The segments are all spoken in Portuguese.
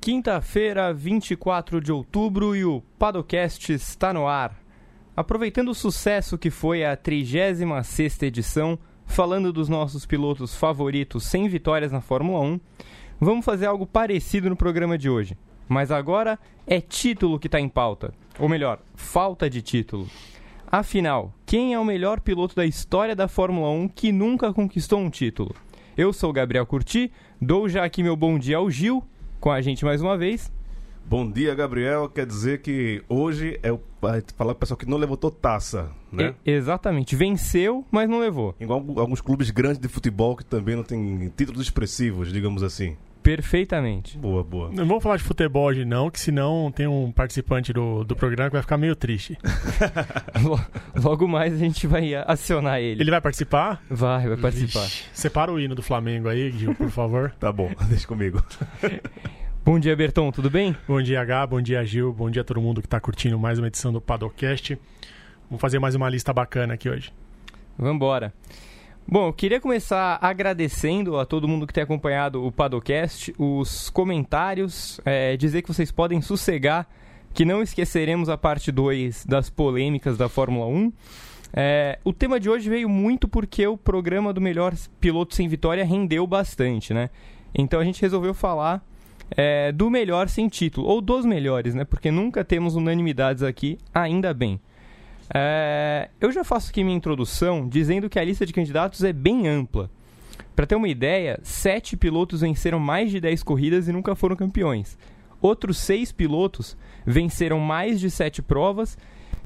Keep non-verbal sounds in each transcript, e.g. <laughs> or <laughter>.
Quinta-feira, 24 de outubro e o Padocast está no ar. Aproveitando o sucesso que foi a 36ª edição, falando dos nossos pilotos favoritos sem vitórias na Fórmula 1, vamos fazer algo parecido no programa de hoje. Mas agora é título que está em pauta. Ou melhor, falta de título. Afinal, quem é o melhor piloto da história da Fórmula 1 que nunca conquistou um título? Eu sou Gabriel Curti, dou já aqui meu bom dia ao Gil, com a gente mais uma vez. Bom dia, Gabriel. Quer dizer que hoje é o falar o pessoal que não levantou taça, né? E, exatamente. Venceu, mas não levou. Igual alguns clubes grandes de futebol que também não têm títulos expressivos, digamos assim. Perfeitamente. Boa, boa. Não vamos falar de futebol hoje, não, que senão tem um participante do, do programa que vai ficar meio triste. <laughs> Logo mais a gente vai acionar ele. Ele vai participar? Vai, vai participar. Vixe, separa o hino do Flamengo aí, Gil, por favor. <laughs> tá bom, <laughs> deixa comigo. Bom dia, Berton, tudo bem? Bom dia, H, bom dia, Gil, bom dia a todo mundo que está curtindo mais uma edição do Padocast. Vamos fazer mais uma lista bacana aqui hoje. Vamos embora. Bom, eu queria começar agradecendo a todo mundo que tem acompanhado o Padocast, os comentários, é, dizer que vocês podem sossegar, que não esqueceremos a parte 2 das polêmicas da Fórmula 1. É, o tema de hoje veio muito porque o programa do melhor piloto sem vitória rendeu bastante, né? Então a gente resolveu falar é, do melhor sem título, ou dos melhores, né? Porque nunca temos unanimidades aqui, ainda bem. É, eu já faço aqui minha introdução dizendo que a lista de candidatos é bem ampla. Para ter uma ideia, sete pilotos venceram mais de 10 corridas e nunca foram campeões. Outros seis pilotos venceram mais de sete provas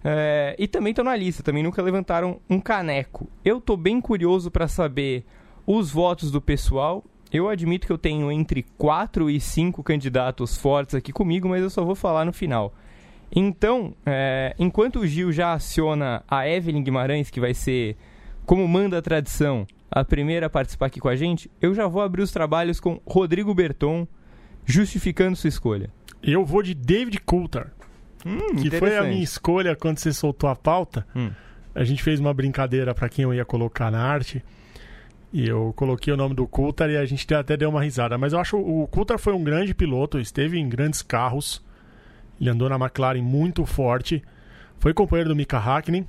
é, e também estão na lista, também nunca levantaram um caneco. Eu estou bem curioso para saber os votos do pessoal. Eu admito que eu tenho entre quatro e cinco candidatos fortes aqui comigo, mas eu só vou falar no final. Então, é, enquanto o Gil já aciona a Evelyn Guimarães, que vai ser, como manda a tradição, a primeira a participar aqui com a gente, eu já vou abrir os trabalhos com Rodrigo Berton, justificando sua escolha. Eu vou de David Coulter, hum, que foi a minha escolha quando você soltou a pauta. Hum. A gente fez uma brincadeira para quem eu ia colocar na arte. E eu coloquei o nome do Coulter e a gente até deu uma risada. Mas eu acho que o Coulter foi um grande piloto, esteve em grandes carros. Ele andou na McLaren muito forte. Foi companheiro do Mika Hakkinen.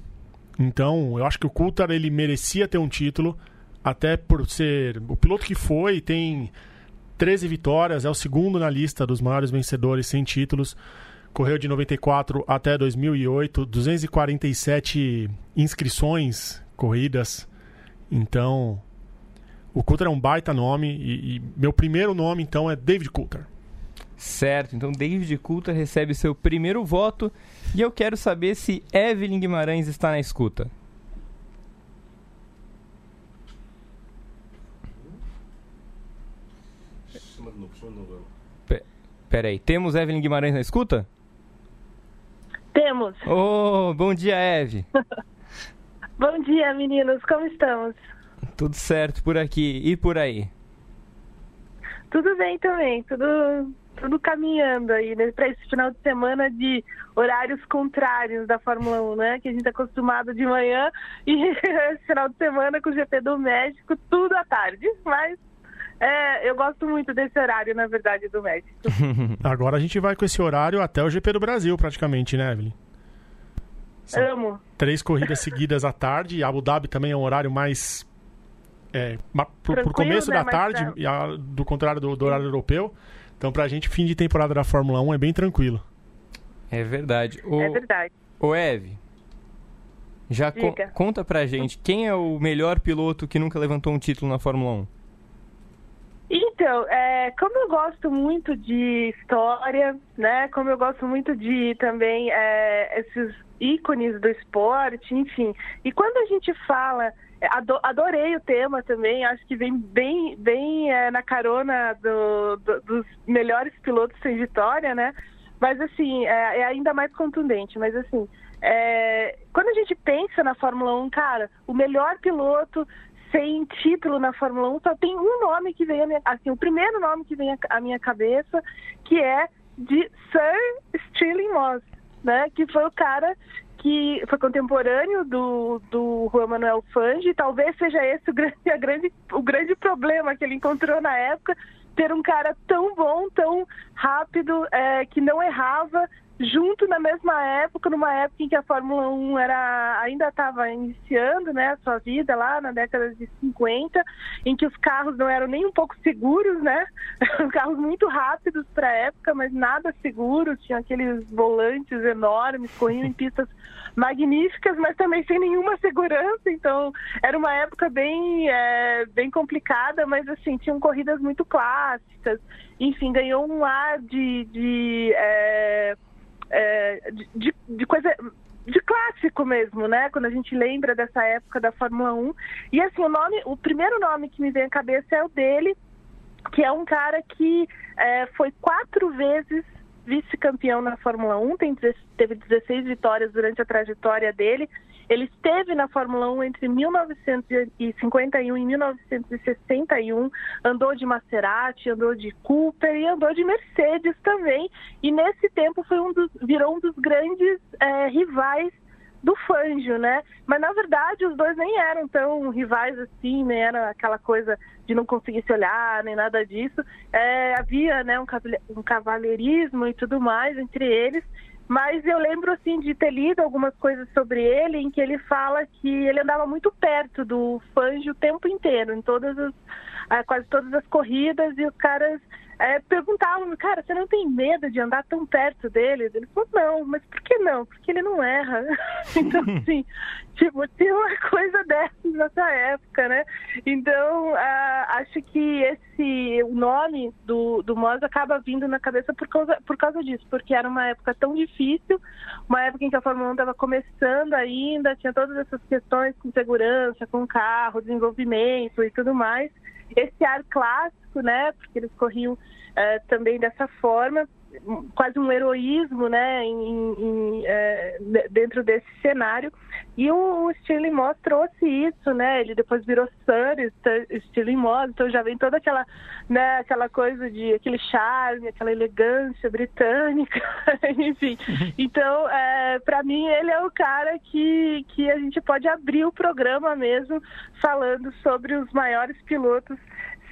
Então, eu acho que o Coulthard ele merecia ter um título, até por ser o piloto que foi, tem 13 vitórias, é o segundo na lista dos maiores vencedores sem títulos. Correu de 94 até 2008, 247 inscrições corridas. Então, o Coulter é um baita nome e, e meu primeiro nome então é David Coulter. Certo, então David Coulter recebe seu primeiro voto e eu quero saber se Evelyn Guimarães está na escuta. Pe Peraí, temos Evelyn Guimarães na escuta? Temos. Oh, bom dia, Eve. <laughs> bom dia, meninos, como estamos? Tudo certo por aqui e por aí? Tudo bem também, tudo tudo caminhando aí né, para esse final de semana de horários contrários da Fórmula 1, né? Que a gente está acostumado de manhã e <laughs> esse final de semana com o GP do México, tudo à tarde. Mas é, eu gosto muito desse horário, na verdade, do México. <laughs> Agora a gente vai com esse horário até o GP do Brasil, praticamente, né, Evelyn? São Amo. Três corridas seguidas à tarde. Abu Dhabi também é um horário mais. É, pro, pro começo né? da tarde, pra... do contrário do, do horário europeu. Então, pra gente, fim de temporada da Fórmula 1 é bem tranquilo. É verdade. O, é verdade. O Eve, já co conta pra gente quem é o melhor piloto que nunca levantou um título na Fórmula 1? Então, é, como eu gosto muito de história, né? Como eu gosto muito de também é, esses ícones do esporte, enfim. E quando a gente fala adorei o tema também, acho que vem bem, bem é, na carona do, do, dos melhores pilotos sem vitória, né? Mas assim, é, é ainda mais contundente. Mas assim, é, quando a gente pensa na Fórmula 1, cara, o melhor piloto sem título na Fórmula 1 só tem um nome que vem a minha, assim, o primeiro nome que vem à minha cabeça, que é de Sir Stirling Moss, né? Que foi o cara que foi contemporâneo do, do Juan Manuel Fange, talvez seja esse o grande, grande, o grande problema que ele encontrou na época, ter um cara tão bom, tão rápido, é, que não errava, junto na mesma época, numa época em que a Fórmula 1 era, ainda estava iniciando né, a sua vida lá na década de 50, em que os carros não eram nem um pouco seguros, né? <laughs> carros muito rápidos para a época, mas nada seguros, tinham aqueles volantes enormes, corriam em <laughs> pistas magníficas, mas também sem nenhuma segurança, então era uma época bem, é, bem complicada, mas assim, tinham corridas muito clássicas, enfim, ganhou um ar de, de é, é, de, de coisa de clássico mesmo, né? Quando a gente lembra dessa época da Fórmula 1. E assim, o nome, o primeiro nome que me vem à cabeça é o dele, que é um cara que é, foi quatro vezes vice-campeão na Fórmula 1, tem, teve 16 vitórias durante a trajetória dele. Ele esteve na Fórmula 1 entre 1951 e 1961, andou de Maserati, andou de Cooper e andou de Mercedes também. E nesse tempo foi um dos, virou um dos grandes é, rivais do Fangio, né? Mas na verdade os dois nem eram tão rivais assim, nem era aquela coisa de não conseguir se olhar, nem nada disso. É, havia né, um, um e tudo mais entre eles. Mas eu lembro assim de ter lido algumas coisas sobre ele em que ele fala que ele andava muito perto do Fangio o tempo inteiro, em todas as eh, quase todas as corridas e os caras é, perguntavam, cara, você não tem medo de andar tão perto dele? Ele falou, não, mas por que não? Porque ele não erra. <laughs> então, <laughs> assim, tipo, tinha uma coisa dessas nessa época, né? Então, uh, acho que esse, o nome do, do Moz acaba vindo na cabeça por causa, por causa disso, porque era uma época tão difícil, uma época em que a Fórmula 1 estava começando ainda, tinha todas essas questões com segurança, com carro, desenvolvimento e tudo mais. Esse ar clássico, né? Porque eles corriam é, também dessa forma, quase um heroísmo, né, em, em, é, dentro desse cenário. E o, o Stirling Moss trouxe isso, né? Ele depois virou Sir Stirling Moss, então já vem toda aquela, né, aquela coisa de aquele charme, aquela elegância britânica, <laughs> enfim. Então, é, para mim ele é o cara que que a gente pode abrir o programa mesmo falando sobre os maiores pilotos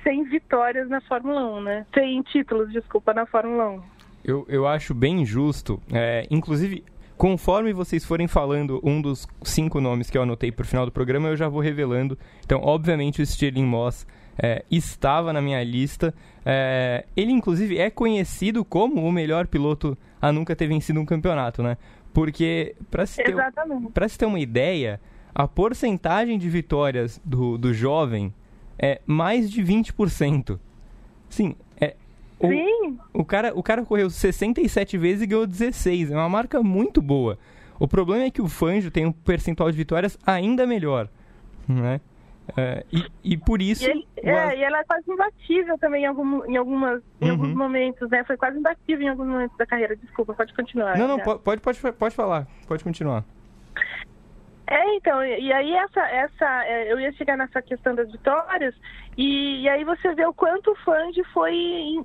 sem vitórias na Fórmula 1, né? Sem títulos, desculpa, na Fórmula 1. Eu, eu acho bem justo. É, inclusive, conforme vocês forem falando um dos cinco nomes que eu anotei para o final do programa, eu já vou revelando. Então, obviamente, o Stirling Moss é, estava na minha lista. É, ele, inclusive, é conhecido como o melhor piloto a nunca ter vencido um campeonato, né? Porque, para se, ter, se ter uma ideia, a porcentagem de vitórias do, do jovem é mais de 20%. Sim. O, Sim. O cara, o cara correu 67 vezes e ganhou 16. É uma marca muito boa. O problema é que o Fanjo tem um percentual de vitórias ainda melhor. Né? É, e, e, por isso. E, ele, é, e ela é quase imbatível também em, algum, em, algumas, em uhum. alguns momentos, né? Foi quase imbatível em alguns momentos da carreira. Desculpa, pode continuar. Não, não, pode, pode, pode falar. Pode continuar. É, então, e aí essa, essa, é, eu ia chegar nessa questão das vitórias, e, e aí você vê o quanto o Fange foi,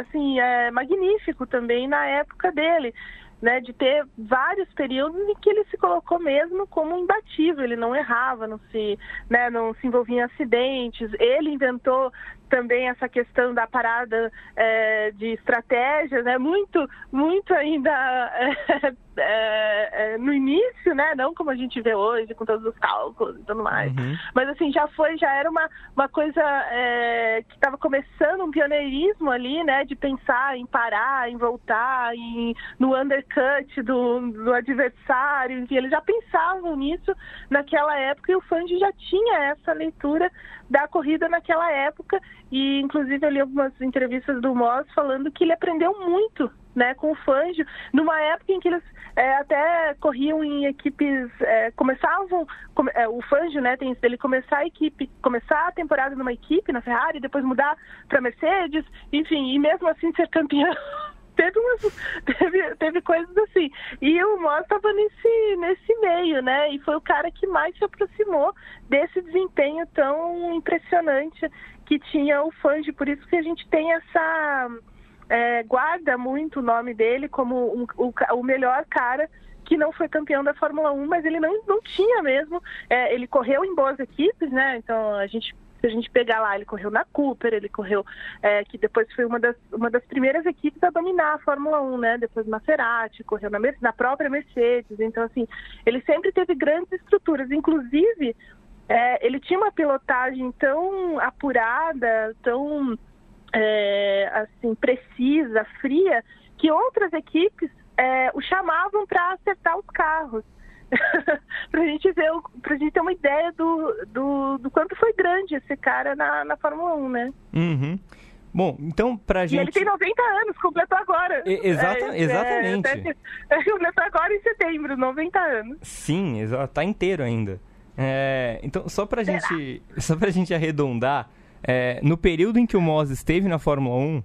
assim, é, magnífico também na época dele, né, de ter vários períodos em que ele se colocou mesmo como imbatível, ele não errava, não se, né, não se envolvia em acidentes, ele inventou também essa questão da parada é, de estratégias, né? Muito, muito ainda <laughs> é, é, é, no início, né? Não como a gente vê hoje, com todos os cálculos e tudo mais. Uhum. Mas assim, já foi, já era uma, uma coisa é, que estava começando um pioneirismo ali, né? De pensar em parar, em voltar, em, no undercut do, do adversário, enfim, eles já pensavam nisso naquela época e o Fangio já tinha essa leitura da corrida naquela época e inclusive eu li algumas entrevistas do Moss falando que ele aprendeu muito né, com o Fangio, numa época em que eles é, até corriam em equipes, é, começavam, come, é, o Fangio, né, tem ele começar a equipe, começar a temporada numa equipe, na Ferrari, depois mudar para Mercedes, enfim, e mesmo assim ser campeão <laughs> teve, umas, teve, teve coisas assim. E o Moss estava nesse, nesse meio, né? E foi o cara que mais se aproximou desse desempenho tão impressionante que tinha o Fange. Por isso que a gente tem essa. É, guarda muito o nome dele como um, o, o melhor cara que não foi campeão da Fórmula 1, mas ele não, não tinha mesmo. É, ele correu em boas equipes, né? Então a gente Se a gente pegar lá, ele correu na Cooper, ele correu, é, que depois foi uma das, uma das primeiras equipes a dominar a Fórmula 1, né? Depois Maserati, correu na, na própria Mercedes. Então, assim, ele sempre teve grandes estruturas. Inclusive, é, ele tinha uma pilotagem tão apurada, tão é, assim precisa, fria, que outras equipes é, o chamavam para acertar os carros. <laughs> para a gente ver, pra gente ter uma ideia do, do, do, quanto foi grande esse cara na, na Fórmula 1, né? Uhum. Bom, então pra gente. E ele tem 90 anos, completou agora. E, exata, é, exatamente. É, <laughs> completou agora em setembro, 90 anos. Sim, exato, tá inteiro ainda. É, então, só pra gente, só pra gente arredondar, é, no período em que o Moss esteve na Fórmula 1,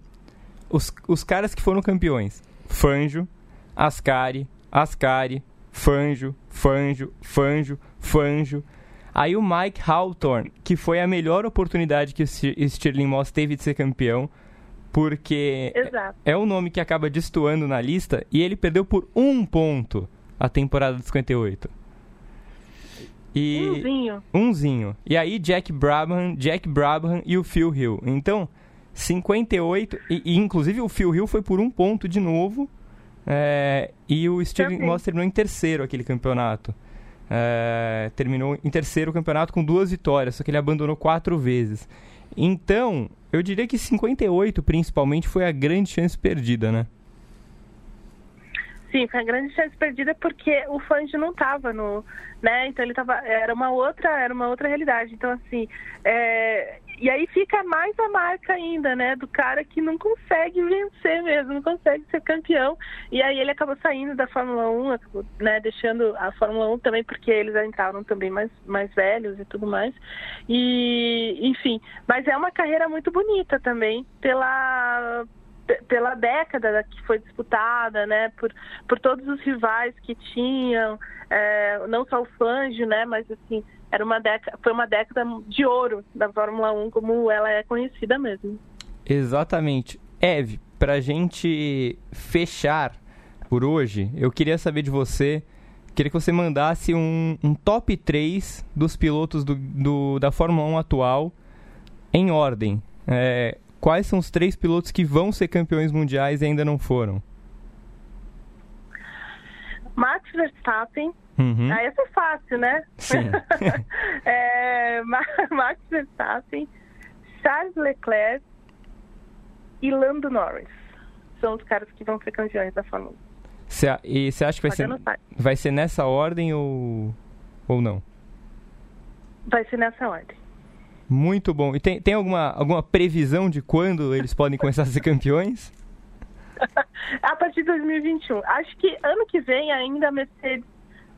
os, os caras que foram campeões, Fanjo, Ascari, Ascari, Fanjo, Fanjo, Fanjo, Fanjo. Aí o Mike Hawthorne, que foi a melhor oportunidade que o Stirling Moss teve de ser campeão, porque Exato. é o nome que acaba destoando na lista e ele perdeu por um ponto a temporada de 58. E... Umzinho. Umzinho. E aí Jack Brabham, Jack Brabham e o Phil Hill. Então, 58, e, e inclusive o Phil Hill foi por um ponto de novo. É, e o Steve Moss terminou em terceiro aquele campeonato. É, terminou em terceiro o campeonato com duas vitórias, só que ele abandonou quatro vezes. Então, eu diria que 58 principalmente foi a grande chance perdida, né? Sim, foi a grande chance perdida porque o Fangio não estava no, né? Então ele tava, era uma outra, era uma outra realidade. Então assim, é, e aí fica mais a marca ainda, né, do cara que não consegue vencer mesmo, não consegue ser campeão. E aí ele acabou saindo da Fórmula 1, acabou, né, deixando a Fórmula 1 também porque eles entraram também mais mais velhos e tudo mais. E enfim, mas é uma carreira muito bonita também pela pela década que foi disputada, né, por, por todos os rivais que tinham, é, não só o Fangio, né, mas assim, era uma década, foi uma década de ouro da Fórmula 1, como ela é conhecida mesmo. Exatamente. Eve, para a gente fechar por hoje, eu queria saber de você, queria que você mandasse um, um top 3 dos pilotos do, do, da Fórmula 1 atual em ordem. É, quais são os três pilotos que vão ser campeões mundiais e ainda não foram? Max Verstappen. Uhum. Ah, essa é fácil, né? Sim. <laughs> é, <laughs> Max Verstappen, Charles Leclerc e Lando Norris. São os caras que vão ser campeões da Fórmula 1. Cê, e você acha que vai ser, vai ser nessa ordem ou, ou não? Vai ser nessa ordem. Muito bom. E tem, tem alguma, alguma previsão de quando eles podem começar a ser campeões? <laughs> a partir de 2021. Acho que ano que vem ainda a Mercedes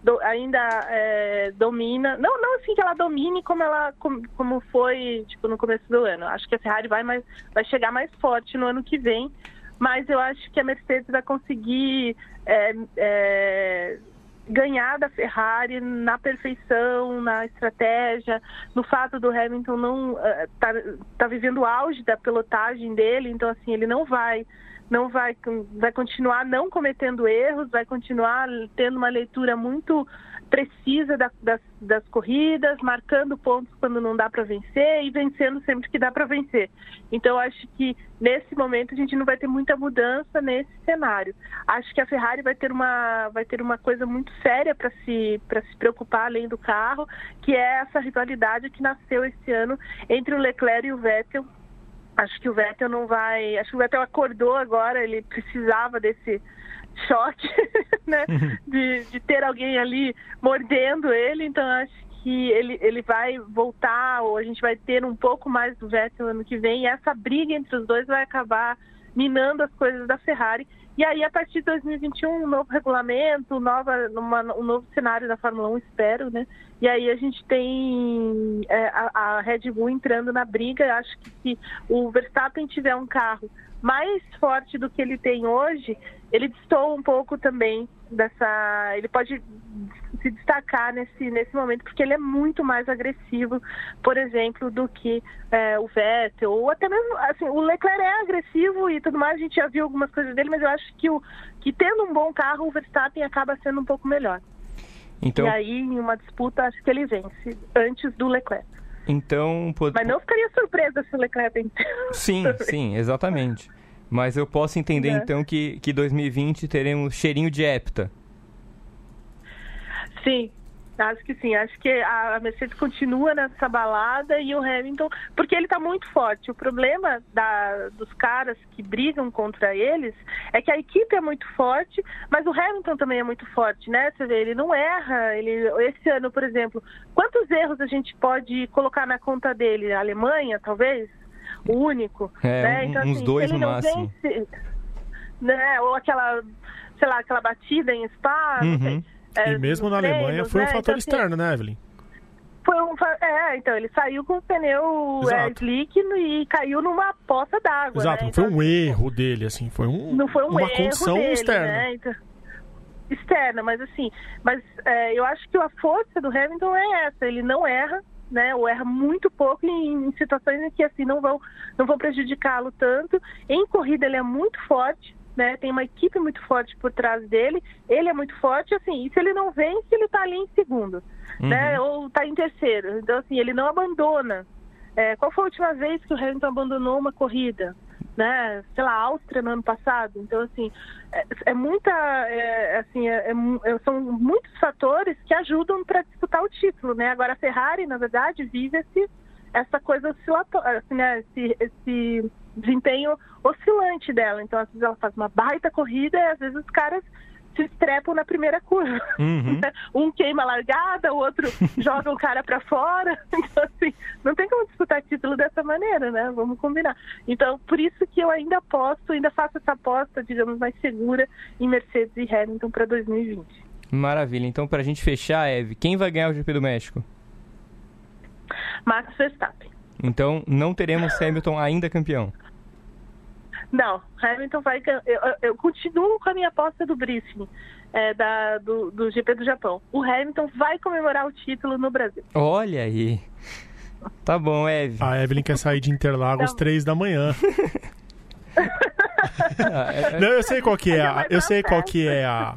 do, ainda é, domina. Não, não assim que ela domine como ela como, como, foi tipo, no começo do ano. Acho que a Ferrari vai, mais, vai chegar mais forte no ano que vem. Mas eu acho que a Mercedes vai conseguir é, é, ganhar da Ferrari na perfeição, na estratégia, no fato do Hamilton não uh, tá, tá vivendo o auge da pilotagem dele, então assim ele não vai não vai vai continuar não cometendo erros, vai continuar tendo uma leitura muito precisa da, das, das, corridas, marcando pontos quando não dá para vencer e vencendo sempre que dá para vencer. Então, acho que nesse momento a gente não vai ter muita mudança nesse cenário. Acho que a Ferrari vai ter uma, vai ter uma coisa muito séria para se, se preocupar além do carro, que é essa rivalidade que nasceu esse ano entre o Leclerc e o Vettel. Acho que o Vettel não vai. Acho que o Vettel acordou agora, ele precisava desse choque, <laughs> né? Uhum. De, de ter alguém ali mordendo ele, então acho que ele, ele vai voltar, ou a gente vai ter um pouco mais do Vettel ano que vem, e essa briga entre os dois vai acabar minando as coisas da Ferrari. E aí, a partir de 2021, um novo regulamento, nova, uma, um novo cenário da Fórmula 1, espero, né? E aí a gente tem é, a, a Red Bull entrando na briga. Acho que se o Verstappen tiver um carro mais forte do que ele tem hoje, ele distou um pouco também dessa. Ele pode se destacar nesse, nesse momento, porque ele é muito mais agressivo, por exemplo, do que é, o Vettel, ou até mesmo. Assim, o Leclerc é agressivo e tudo mais, a gente já viu algumas coisas dele, mas eu acho que, o, que tendo um bom carro, o Verstappen acaba sendo um pouco melhor. Então... E aí, em uma disputa, acho que ele vence antes do Leclerc. Então, pode... Mas não ficaria surpresa se o Leclerc vencer. Sim, <laughs> sim, exatamente. Mas eu posso entender É. então que, que 2020 teremos cheirinho de hepta. Sim, acho que sim. Acho que a Mercedes continua nessa balada e o Hamilton, porque ele está muito forte. O problema da, dos caras que brigam contra eles é que a equipe é muito forte, mas o Hamilton também é muito forte, né? Você vê, ele não erra. Ele, esse ano, por exemplo, quantos erros a gente pode colocar na conta dele? A Alemanha, talvez? Único? É, né? um- Então, uns assim, dois se ele no não máximo. vence, né? Ou aquela, sei lá, aquela batida em Spa, Uhum. sei. É, E mesmo na Alemanha treinos, foi um né? fator Então, assim, externo, né, Evelyn? Foi um, é, então ele saiu com o pneu é, slick e caiu numa poça d'água. Exato, né? não foi Então, um erro dele, assim, foi um, não foi um uma erro condição dele, externa. Né? Então, externa, mas assim, mas é, eu acho que a força do Hamilton é essa, ele não erra, né? Ou erra muito pouco em, em situações em que assim não vão, não vão prejudicá-lo tanto. Em corrida ele é muito forte. Né, tem uma equipe muito forte por trás dele, ele é muito forte, assim, e se ele não vence, ele tá ali em segundo, né, ou tá em terceiro, então assim, ele não abandona. É, qual foi a última vez que o Hamilton abandonou uma corrida? Né, sei lá, Áustria no ano passado, então assim, é, é muita, é, assim, é- é é- são muitos fatores que ajudam para disputar o título, né, agora a Ferrari, na verdade, vive esse, essa coisa oscilatória, assim, né, esse, esse desempenho oscilante dela. Então, às vezes ela faz uma baita corrida e às vezes os caras se estrepam na primeira curva. Uhum. <laughs> Um queima a largada, o outro <laughs> joga o cara para fora. <laughs> Então, assim, não tem como disputar título dessa maneira, né? Vamos combinar. Então, por isso que eu ainda aposto, ainda faço essa aposta, digamos, mais segura em Mercedes e Hamilton para 2020. Maravilha. Então, pra gente fechar, Eve, quem vai ganhar o GP do México? Max Verstappen. Então, não teremos Hamilton ainda campeão. Não, Hamilton vai. Eu, eu- continuo com a minha aposta do briefing é, da, do, do GP do Japão. O Hamilton vai comemorar o título no Brasil. Olha aí. Tá bom, Eve. A Evelyn quer sair de Interlagos Não. três da manhã. <laughs> <laughs> Não, eu sei qual que é, a, eu sei qual que é a,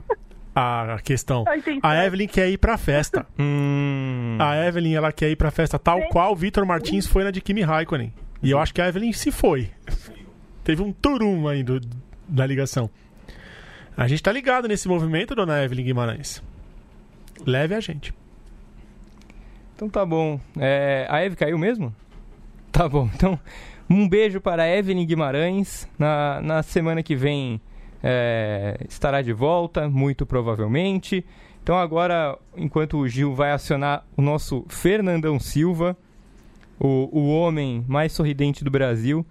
a questão. A Evelyn quer ir pra festa. Hum, A Evelyn, ela quer ir pra festa tal Sim. qual o Vitor Martins foi na de Kimi Raikkonen. E eu acho que a Evelyn se foi. Teve um turum aí do, da ligação. A gente tá ligado nesse movimento, dona Evelyn Guimarães. Leve a gente. Então tá bom. É, a Eve caiu mesmo? Tá bom. Então, um beijo para Evelyn Guimarães. Na, na semana que vem é, estará de volta, muito provavelmente. Então agora, enquanto o Gil vai acionar o nosso Fernandão Silva, o, o homem mais sorridente do Brasil,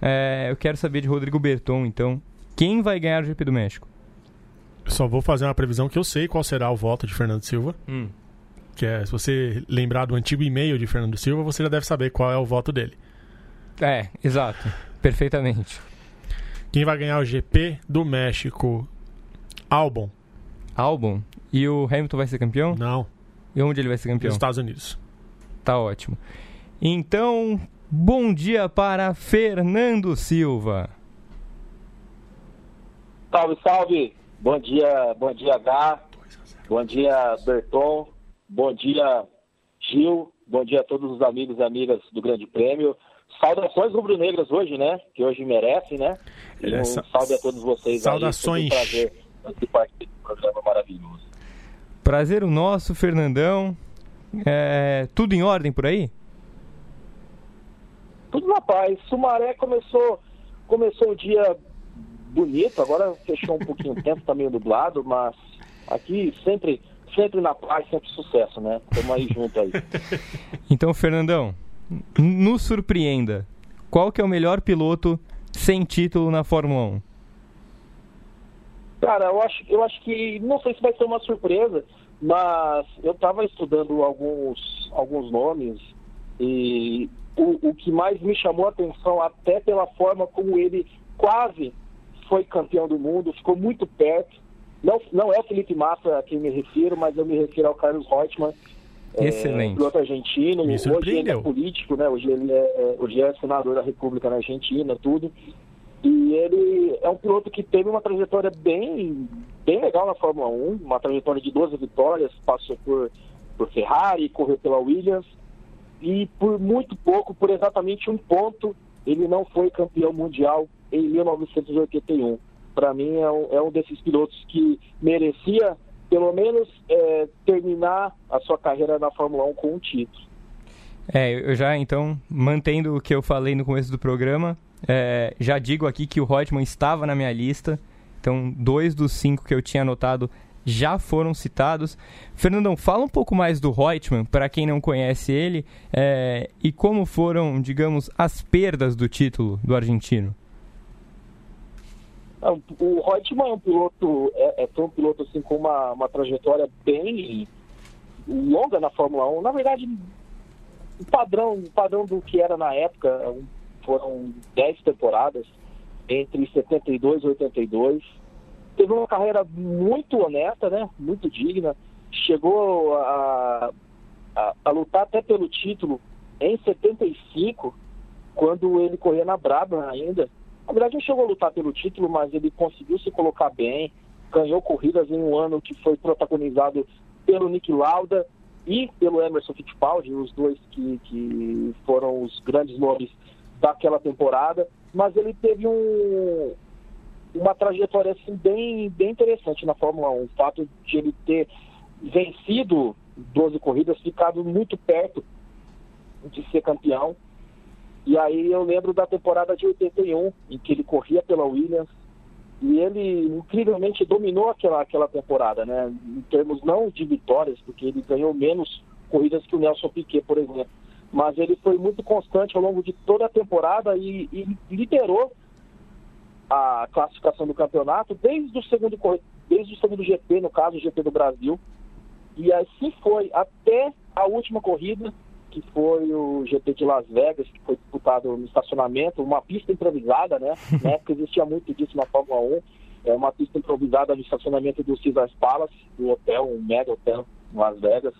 é, eu quero saber de Rodrigo Berton, então. Quem vai ganhar o GP do México? Só vou fazer uma previsão que eu sei qual será o voto de Fernando Silva. Que é, se você lembrar do antigo e-mail de Fernando Silva, você já deve saber qual é o voto dele. É, exato. Perfeitamente. Quem vai ganhar o GP do México? Albon? Albon. E o Hamilton vai ser campeão? Não, E onde ele vai ser nos campeão? Estados Unidos. Tá ótimo. Então, bom dia para Fernando Silva. Salve, salve! Bom dia, bom dia, Gá. Bom dia, Berton. Bom dia, Gil. Bom dia a todos os amigos e amigas do Grande Prêmio. Saudações rubro-negras hoje, né? Que hoje merecem, né? E um salve a todos vocês Saudações. aí. Um prazer participar desse programa maravilhoso. Prazer o nosso, Fernandão. É, tudo em ordem por aí? Tudo na paz. Sumaré começou, começou o dia bonito, agora fechou um pouquinho o <laughs> tempo, tá meio nublado, mas aqui sempre, sempre na paz, sempre sucesso, né? Estamos aí junto aí. <laughs> Então, Fernandão, nos surpreenda. Qual que é o melhor piloto sem título na Fórmula 1? Cara, eu acho, eu acho que não sei se vai ser uma surpresa, mas eu estava estudando alguns, alguns nomes e o, o que mais me chamou a atenção, até pela forma como ele quase foi campeão do mundo, ficou muito perto. Não, não é o Felipe Massa a quem me refiro, mas eu me refiro ao Carlos Reutemann. é, Excelente. piloto argentino. Me Hoje ele é político, né? Hoje ele é, é- hoje é senador da República na Argentina, tudo. E ele é um piloto que teve uma trajetória bem, bem legal na Fórmula 1, uma trajetória de 12 vitórias, passou por, por Ferrari, correu pela Williams. E por muito pouco, por exatamente um ponto, ele não foi campeão mundial em 1981. Para mim, é um, é um, desses pilotos que merecia, pelo menos, é, terminar a sua carreira na Fórmula 1 com um título. É, eu já, então, mantendo o que eu falei no começo do programa, é, já digo aqui que o Reutemann estava na minha lista. Então, dois dos cinco que eu tinha anotado já foram citados. Fernandão, fala um pouco mais do Reutemann, para quem não conhece ele, é, e como foram, digamos, as perdas do título do argentino. O Reutemann é um piloto, é, é, um piloto assim, com uma, uma trajetória bem longa na Fórmula 1. Na verdade, o padrão, o padrão do que era na época, foram 10 temporadas, entre 72 e 82 teve uma carreira muito honesta, né? Muito digna. Chegou a, a, a, lutar até pelo título em 75, quando ele corria na Brabham ainda. Na verdade, não chegou a lutar pelo título, mas ele conseguiu se colocar bem, ganhou corridas em um ano que foi protagonizado pelo Nick Lauda e pelo Emerson Fittipaldi, os dois que, que foram os grandes nomes daquela temporada. Mas ele teve um, uma trajetória assim, bem, bem interessante na Fórmula 1. O fato de ele ter vencido 12 corridas, ficado muito perto de ser campeão. E aí eu lembro da temporada de 81, em que ele corria pela Williams, e ele incrivelmente dominou aquela, aquela temporada, né? Em termos não de vitórias, porque ele ganhou menos corridas que o Nelson Piquet, por exemplo. Mas ele foi muito constante ao longo de toda a temporada e, e liderou a classificação do campeonato desde o segundo desde o segundo GP, no caso o GP do Brasil. E assim foi até a última corrida, que foi o GP de Las Vegas, que foi disputado no estacionamento, uma pista improvisada, né? <laughs> Na época existia muito disso na Fórmula 1. É uma pista improvisada no estacionamento do Caesars Palace, do hotel, um mega hotel em Las Vegas.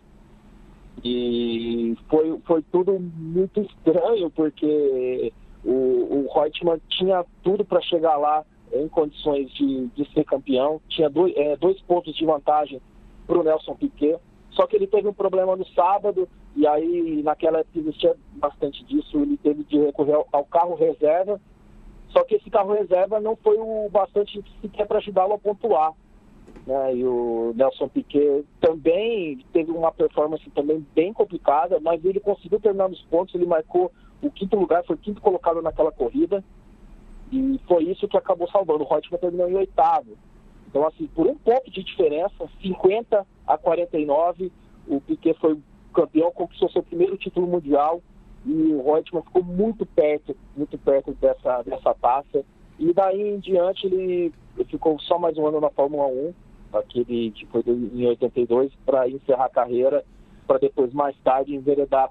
E foi, foi tudo muito estranho, porque o, o Reutemann tinha tudo para chegar lá em condições de, de ser campeão, tinha dois, é, dois pontos de vantagem para o Nelson Piquet, só que ele teve um problema no sábado, e aí naquela época existia bastante disso, ele teve de recorrer ao carro reserva, só que esse carro reserva não foi o bastante sequer para ajudá-lo a pontuar. Né? E o Nelson Piquet também teve uma performance também bem complicada, mas ele conseguiu terminar nos pontos, ele marcou o quinto lugar, foi quinto colocado naquela corrida. E foi isso que acabou salvando. O Reutemann terminou em oitavo. Então, assim, por um ponto de diferença, 50 a 49, o Piquet foi campeão, conquistou seu primeiro título mundial e o Reutemann ficou muito perto, muito perto dessa, dessa taça. E daí em diante ele ficou só mais um ano na Fórmula 1, aquele que foi em 82, para encerrar a carreira, para depois mais tarde enveredar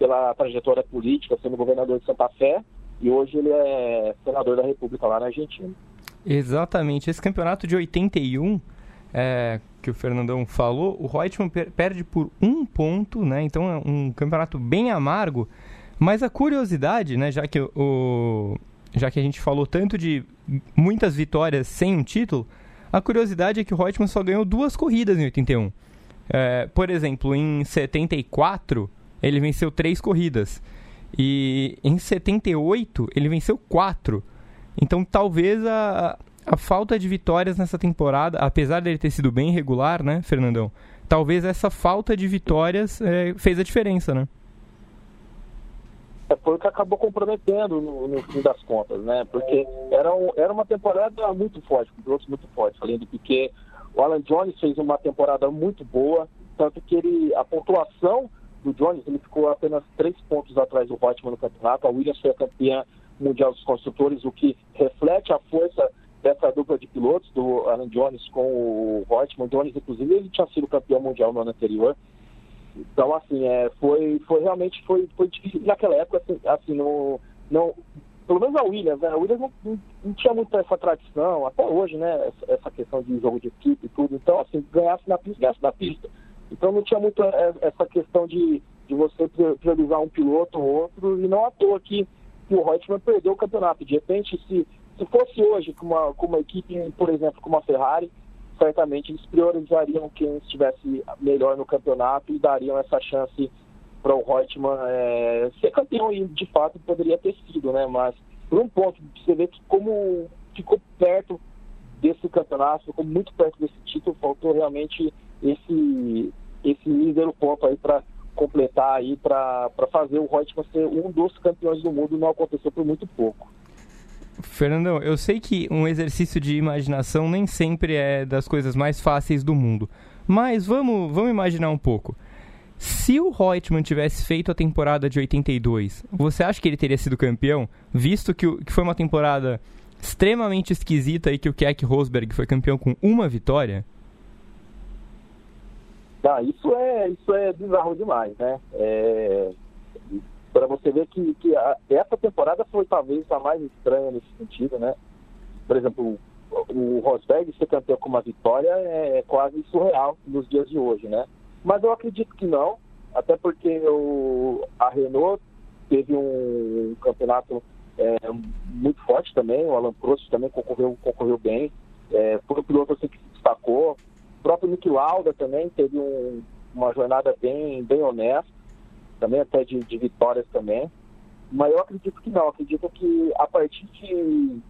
pela trajetória política, sendo governador de Santa Fé, e hoje ele é senador da República lá na Argentina. Exatamente. Esse campeonato de 81, é, que o Fernandão falou, o Reutemann per perde por um ponto, né? Então é um campeonato bem amargo. Mas a curiosidade, né, já que, o, já que a gente falou tanto de muitas vitórias sem um título, a curiosidade é que o Reutemann só ganhou duas corridas em 81. É, por exemplo, em 74, ele venceu três corridas. E em 78, ele venceu quatro. Então, talvez a, a falta de vitórias nessa temporada, apesar dele ter sido bem regular, né, Fernandão? Talvez essa falta de vitórias é, fez a diferença, né? É, foi o que acabou comprometendo no, no, fim das contas, né? Porque era, um, era uma temporada muito forte, com pilotos muito fortes. Além do Piquet, o Alan Jones fez uma temporada muito boa, tanto que ele, a pontuação do Jones, ele ficou apenas três pontos atrás do Reutemann no campeonato. A Williams foi a campeã mundial dos construtores, o que reflete a força dessa dupla de pilotos, do Alan Jones com o Reutemann. Jones, inclusive, ele tinha sido campeão mundial no ano anterior. Então, assim, é, foi, foi realmente foi, foi difícil naquela época, assim, assim não, pelo menos a Williams, né? A Williams não, não, não, tinha muito essa tradição, até hoje, né? Essa, essa, questão de jogo de equipe e tudo. Então, assim, ganhasse na pista, ganhasse na pista. Então não tinha muito é, essa questão de, de você priorizar um piloto ou outro, e não à toa que, que o Reutemann perdeu o campeonato. De repente, se, se fosse hoje com uma, com uma equipe, por exemplo, como a Ferrari, certamente eles priorizariam quem estivesse melhor no campeonato e dariam essa chance para o Reutemann é, ser campeão e de fato poderia ter sido, né? Mas por um ponto, você vê que como ficou perto desse campeonato, ficou muito perto desse título, faltou realmente esse, esse mísero ponto aí para completar aí, para fazer o Reutemann ser um dos campeões do mundo, não aconteceu por muito pouco. Fernandão, eu sei que um exercício de imaginação nem sempre é das coisas mais fáceis do mundo, mas vamos, vamos imaginar um pouco. Se o Reutemann tivesse feito a temporada de 82, você acha que ele teria sido campeão? Visto que, que foi uma temporada extremamente esquisita e que o Keck Rosberg foi campeão com uma vitória? Isso é, isso é bizarro demais, né? É, para você ver que, que a, essa temporada foi talvez a mais estranha nesse sentido, né? Por exemplo, o, o Rosberg ser campeão com uma vitória é, é quase surreal nos dias de hoje, né? Mas eu acredito que não, até porque o, a Renault teve um, um campeonato é, muito forte também, o Alan Prost também concorreu, concorreu bem, é, foi um piloto assim, que se destacou. O próprio Nick Lauda também teve um, uma jornada bem, bem honesta, também até de, de vitórias também. Mas eu acredito que não, acredito que a partir de,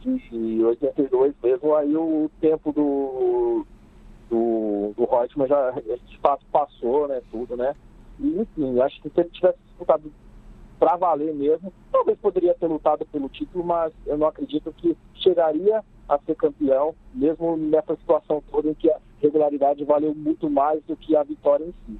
de 82 mesmo, aí o tempo do, do, do Reutemann já de fato passou, né, tudo, né? E, enfim, acho que se ele tivesse disputado para valer mesmo, talvez poderia ter lutado pelo título, mas eu não acredito que chegaria a ser campeão, mesmo nessa situação toda em que a regularidade valeu muito mais do que a vitória em si.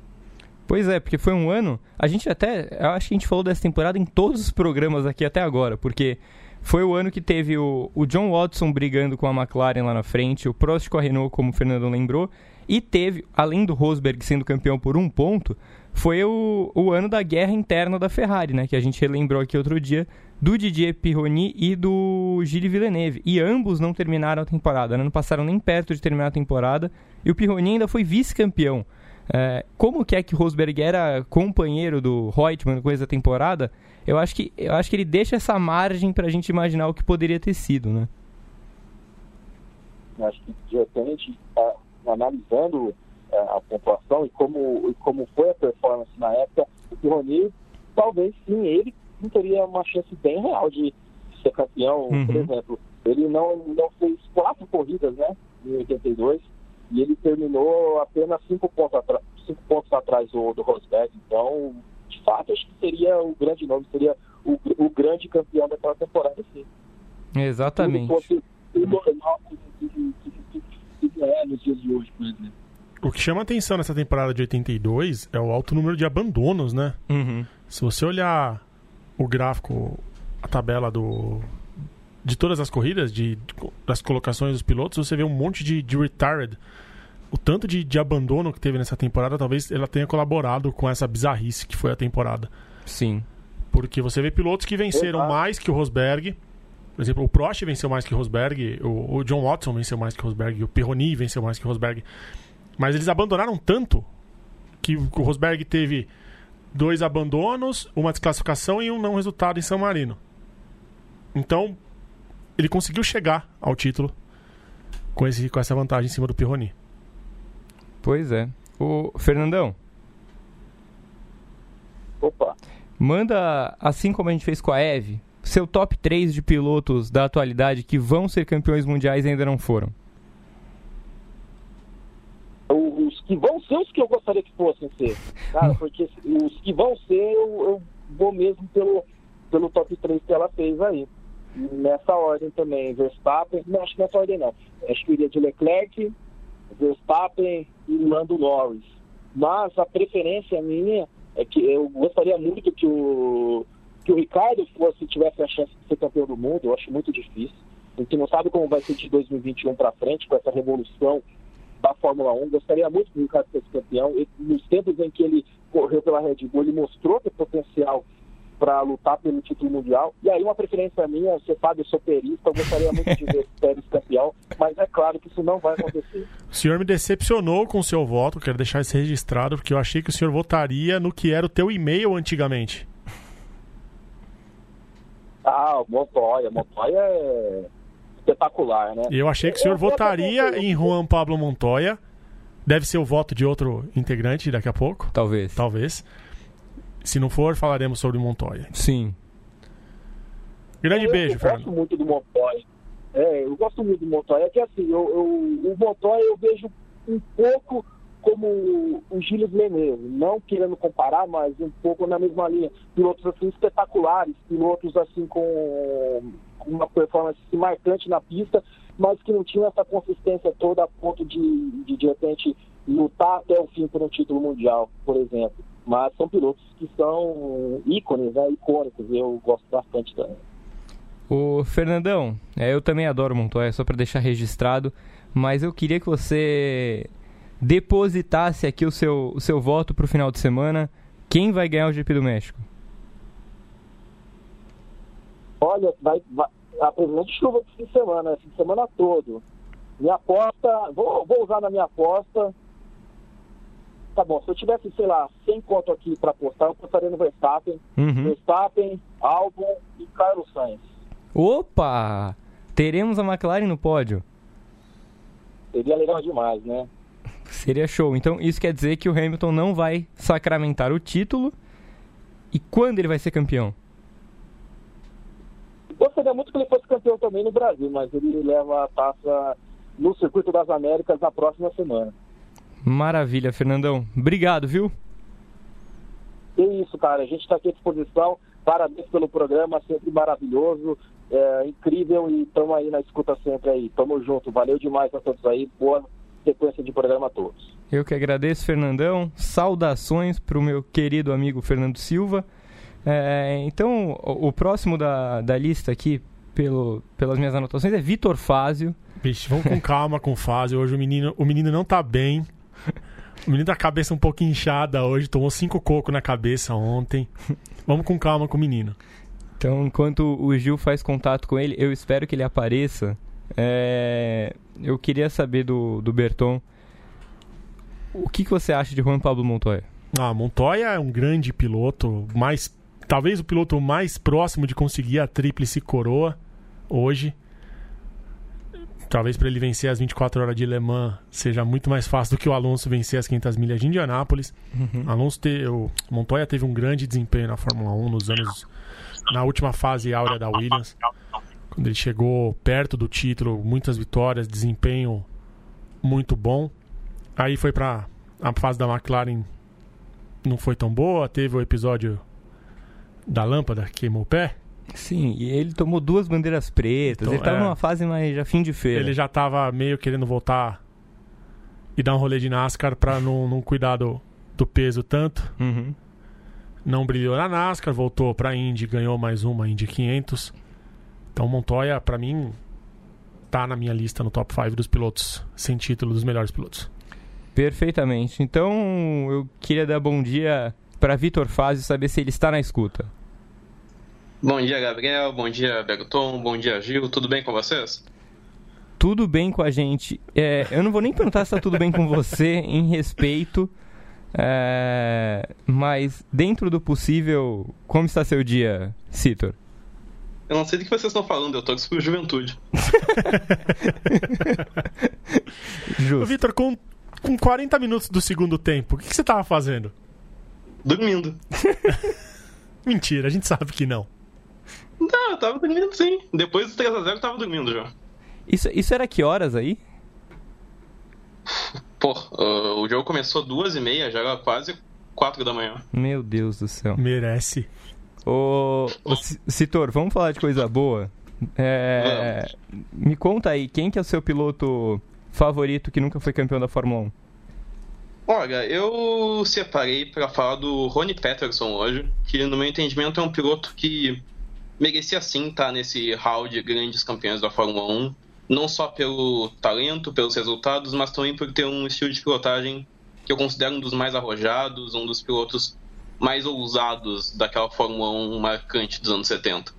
Pois é, porque foi um ano. A gente até. Eu acho que a gente falou dessa temporada em todos os programas aqui até agora, porque foi o ano que teve o, o John Watson brigando com a McLaren lá na frente, o Prost com a Renault, como o Fernando lembrou, e teve, além do Rosberg sendo campeão por um ponto, foi o, o ano da guerra interna da Ferrari, né? Que a gente relembrou aqui outro dia, do Didier Pironi e do Gilles Villeneuve. E ambos não terminaram a temporada, né? não passaram nem perto de terminar a temporada. E o Pironi ainda foi vice-campeão. É, como que é que Rosberg era companheiro do Reutemann com essa temporada, eu acho que, eu acho que ele deixa essa margem para a gente imaginar o que poderia ter sido, né? Acho que, de repente, tá analisando a pontuação e como, e como foi a performance na época, o Pironi, talvez sim, ele teria uma chance bem real de ser campeão. Uhum. Por exemplo, ele não, não fez quatro corridas, né, em 82, e ele terminou apenas cinco pontos, cinco pontos atrás do, do Rosberg. Então, de fato, acho que seria o grande nome, seria o, o grande campeão daquela temporada, sim. Exatamente. Se fosse o normal que, que é nos dias de hoje, por exemplo. O que chama atenção nessa temporada de 82 é o alto número de abandonos, né? Uhum. Se você olhar o gráfico, a tabela do de todas as corridas, de, das colocações dos pilotos, você vê um monte de, de retired. O tanto de, de abandono que teve nessa temporada, talvez ela tenha colaborado com essa bizarrice que foi a temporada. Sim. Porque você vê pilotos que venceram Exato. mais que o Rosberg. Por exemplo, o Prost venceu mais que o Rosberg, o, o John Watson venceu mais que o Rosberg, o Pironi venceu mais que o Rosberg. Mas eles abandonaram tanto que o Rosberg teve dois abandonos, uma desclassificação e um não resultado em São Marino. Então, ele conseguiu chegar ao título com, esse, com essa vantagem em cima do Pirroni. Pois é. O Fernandão. Opa. Manda, assim como a gente fez com a Eve, seu top 3 de pilotos da atualidade que vão ser campeões mundiais e ainda não foram. Os que vão ser os que eu gostaria que fossem ser. Cara, porque os que vão ser, eu, eu vou mesmo pelo, pelo top 3 que ela fez aí nessa ordem também, Verstappen, não, acho que nessa ordem não. Acho que iria de Leclerc, Verstappen e Lando Norris. Mas a preferência minha é que eu gostaria muito que o, que o Ricardo fosse, tivesse a chance de ser campeão do mundo, eu acho muito difícil. A gente não sabe como vai ser de 2021 para frente, com essa revolução da Fórmula 1. Gostaria muito que o Ricardo fosse campeão. E, nos tempos em que ele correu pela Red Bull, ele mostrou ter potencial para lutar pelo título mundial. E aí uma preferência minha, você sabe, eu sou perista, eu gostaria muito de ver <laughs> o Pérez campeão, mas é claro que isso não vai acontecer. O senhor me decepcionou com o seu voto, quero deixar isso registrado, porque eu achei que o senhor votaria no que era o teu e-mail antigamente. Ah, o Montoya, Montoya é espetacular, né? Eu achei que o senhor votaria em Juan Pablo Montoya. Deve ser o voto de outro integrante daqui a pouco. Talvez. Talvez. Se não for, falaremos sobre Montoya. Sim. Grande eu, beijo, eu Fernando. gosto muito do Montoya. É, eu gosto muito do Montoya. É que assim, eu, eu, o Montoya eu vejo um pouco como o Gilles Villeneuve, não querendo comparar, mas um pouco na mesma linha. Pilotos assim espetaculares, pilotos assim com uma performance marcante na pista, mas que não tinham essa consistência toda a ponto de, de, de repente, lutar até o fim por um título mundial, por exemplo. Mas são pilotos que são ícones, né, icônicos, eu gosto bastante também. O Fernandão, é, eu também adoro Montoya, só para deixar registrado, mas eu queria que você depositasse aqui o seu, o seu voto para o final de semana. Quem vai ganhar o GP do México? Olha, vai, vai a previsão de chuva esse fim de semana, esse fim de semana todo. Minha aposta, vou, vou usar na minha aposta. Tá bom, se eu tivesse, sei lá, 100 conto aqui para apostar, eu apostaria no Verstappen. Uhum. Verstappen, Albon e Carlos Sainz. Opa! Teremos a McLaren no pódio. Seria legal demais, né? <laughs> Seria show. Então, isso quer dizer que o Hamilton não vai sacramentar o título. E quando ele vai ser campeão? Gostaria muito que ele fosse campeão também no Brasil, mas ele leva a taça no Circuito das Américas na próxima semana. Maravilha, Fernandão. Obrigado, viu? É isso, cara. A gente está aqui à disposição. Parabéns pelo programa, sempre maravilhoso, é, incrível e estamos aí na escuta sempre aí. Tamo junto. Valeu demais a todos aí. Boa sequência de programa a todos. Eu que agradeço, Fernandão. Saudações para o meu querido amigo Fernando Silva. É, então, o, o, próximo da, da lista aqui, pelo, pelas minhas anotações, é Vitor Fázio. Vixe, vamos com calma com o Fázio. Hoje o menino, o menino não tá bem. O menino tá cabeça um pouco inchada hoje, tomou cinco cocos na cabeça ontem. Vamos com calma com o menino. Então, enquanto o Gil faz contato com ele, eu espero que ele apareça. É, eu queria saber do, do Berton o que, que você acha de Juan Pablo Montoya? Ah, Montoya é um grande piloto, mais talvez o piloto mais próximo de conseguir a tríplice coroa hoje. Talvez para ele vencer as 24 horas de Le Mans seja muito mais fácil do que o Alonso vencer as 500 milhas de Indianápolis. Uhum. Alonso te, o Montoya teve um grande desempenho na Fórmula 1 nos anos na última fase áurea da Williams. Quando ele chegou perto do título, muitas vitórias, desempenho muito bom. Aí foi para a fase da McLaren não foi tão boa, teve o episódio da lâmpada que queimou o pé. Sim, e ele tomou duas bandeiras pretas. Então, ele estava é, numa fase mais já fim de feira. Ele já estava meio querendo voltar e dar um rolê de NASCAR para não, não cuidar do, do peso tanto. Uhum. Não brilhou na NASCAR, voltou para a Indy, ganhou mais uma Indy 500. Então Montoya, para mim, tá na minha lista no top 5 dos pilotos sem título dos melhores pilotos. Perfeitamente. Então eu queria dar bom dia para Vitor Fazio saber se ele está na escuta. Bom dia, Gabriel. Bom dia, Berton. Bom dia, Gil. Tudo bem com vocês? Tudo bem com a gente. É, eu não vou nem perguntar se está tudo bem com você, em respeito. É, mas, dentro do possível, como está seu dia, Citor? Eu não sei do que vocês estão falando, eu torço por juventude. <laughs> Justo. Vitor, com, com 40 minutos do segundo tempo, o que, que você estava fazendo? Dormindo. <laughs> Mentira, a gente sabe que não. Não, eu tava dormindo sim. Depois do 3x0 eu tava dormindo já. Isso, isso era que horas aí? Pô, uh, o jogo começou duas e meia, já era quase quatro da manhã. Meu Deus do céu. Merece. Ô, ô Citor, vamos falar de coisa boa? É, me conta aí, quem que é o seu piloto favorito que nunca foi campeão da Fórmula 1? Olha, eu separei para falar do Rony Peterson hoje, que no meu entendimento é um piloto que merecia sim estar nesse hall de grandes campeões da Fórmula 1, não só pelo talento, pelos resultados, mas também por ter um estilo de pilotagem que eu considero um dos mais arrojados, um dos pilotos mais ousados daquela Fórmula 1 marcante dos anos 70.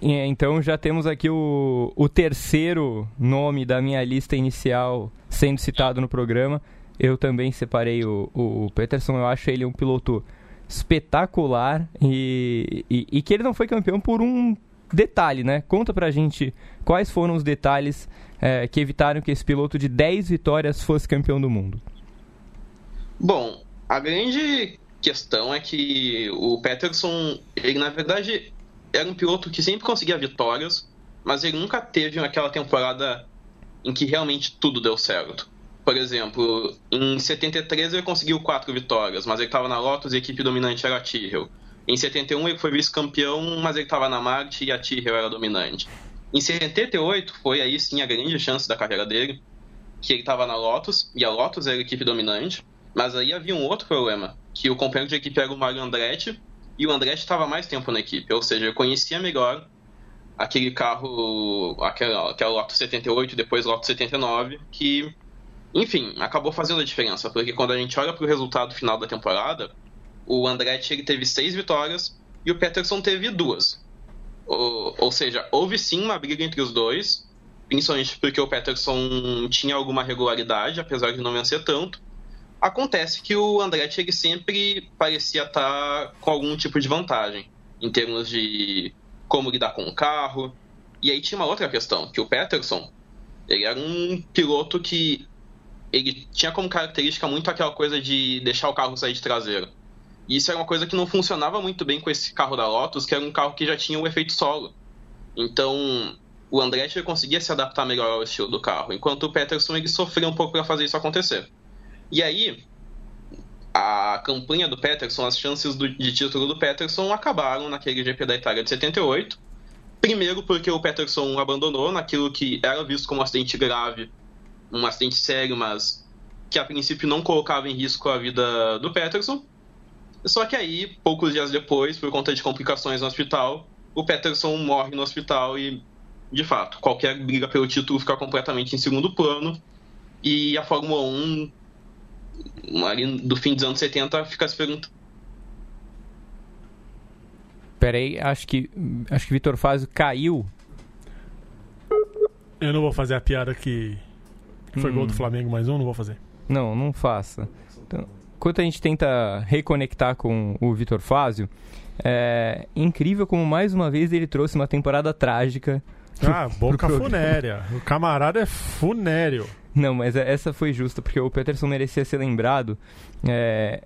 Então já temos aqui o, o terceiro nome da minha lista inicial sendo citado no programa. Eu também separei o, o Peterson, eu acho ele um piloto espetacular e, e, e, que ele não foi campeão por um detalhe, né? Conta pra gente quais foram os detalhes é, que evitaram que esse piloto de 10 vitórias fosse campeão do mundo. Bom, a grande questão é que o Peterson, ele na verdade era um piloto que sempre conseguia vitórias, mas ele nunca teve aquela temporada em que realmente tudo deu certo. Por exemplo, em 73 ele conseguiu quatro vitórias, mas ele estava na Lotus e a equipe dominante era a Tyrrell. Em 71 ele foi vice-campeão, mas ele estava na Marte e a Tyrrell era dominante. Em 78 foi aí sim a grande chance da carreira dele, que ele estava na Lotus e a Lotus era a equipe dominante, mas aí havia um outro problema, que o companheiro de equipe era o Mario Andretti e o Andretti estava mais tempo na equipe, ou seja, eu conhecia melhor aquele carro, aquela, aquela Lotus 78, depois Lotus 79, que enfim, acabou fazendo a diferença, porque quando a gente olha para o resultado final da temporada, o Andretti ele teve seis vitórias e o Peterson teve duas. Ou, ou seja, houve sim uma briga entre os dois, principalmente porque o Peterson tinha alguma regularidade, apesar de não vencer tanto. Acontece que o Andretti ele sempre parecia estar com algum tipo de vantagem, em termos de como lidar com o carro. E aí tinha uma outra questão, que o Peterson ele era um piloto que ele tinha como característica muito aquela coisa de deixar o carro sair de traseiro. E isso era uma coisa que não funcionava muito bem com esse carro da Lotus, que era um carro que já tinha o efeito solo. Então, o Andretti conseguia se adaptar melhor ao estilo do carro, enquanto o Peterson ele sofreu um pouco para fazer isso acontecer. E aí, a campanha do Peterson, as chances do, de título do Peterson acabaram naquele GP da Itália de 78. Primeiro porque o Peterson abandonou naquilo que era visto como um acidente grave um acidente sério, mas que a princípio não colocava em risco a vida do Peterson. Só que aí, poucos dias depois, por conta de complicações no hospital, o Peterson morre no hospital e, de fato, qualquer briga pelo título fica completamente em segundo plano. E a Fórmula 1, ali do fim dos anos 70, fica se perguntando. Peraí, acho que acho que Vitor Fazio caiu. Eu não vou fazer a piada que foi hum. gol do Flamengo mais um, não vou fazer. Não, não faça. Então, enquanto a gente tenta reconectar com o Vitor Fázio, é incrível como mais uma vez ele trouxe uma temporada trágica. Ah, boca funérea. O camarada é funéreo. Não, mas é, essa foi justa, porque o Peterson merecia ser lembrado. É...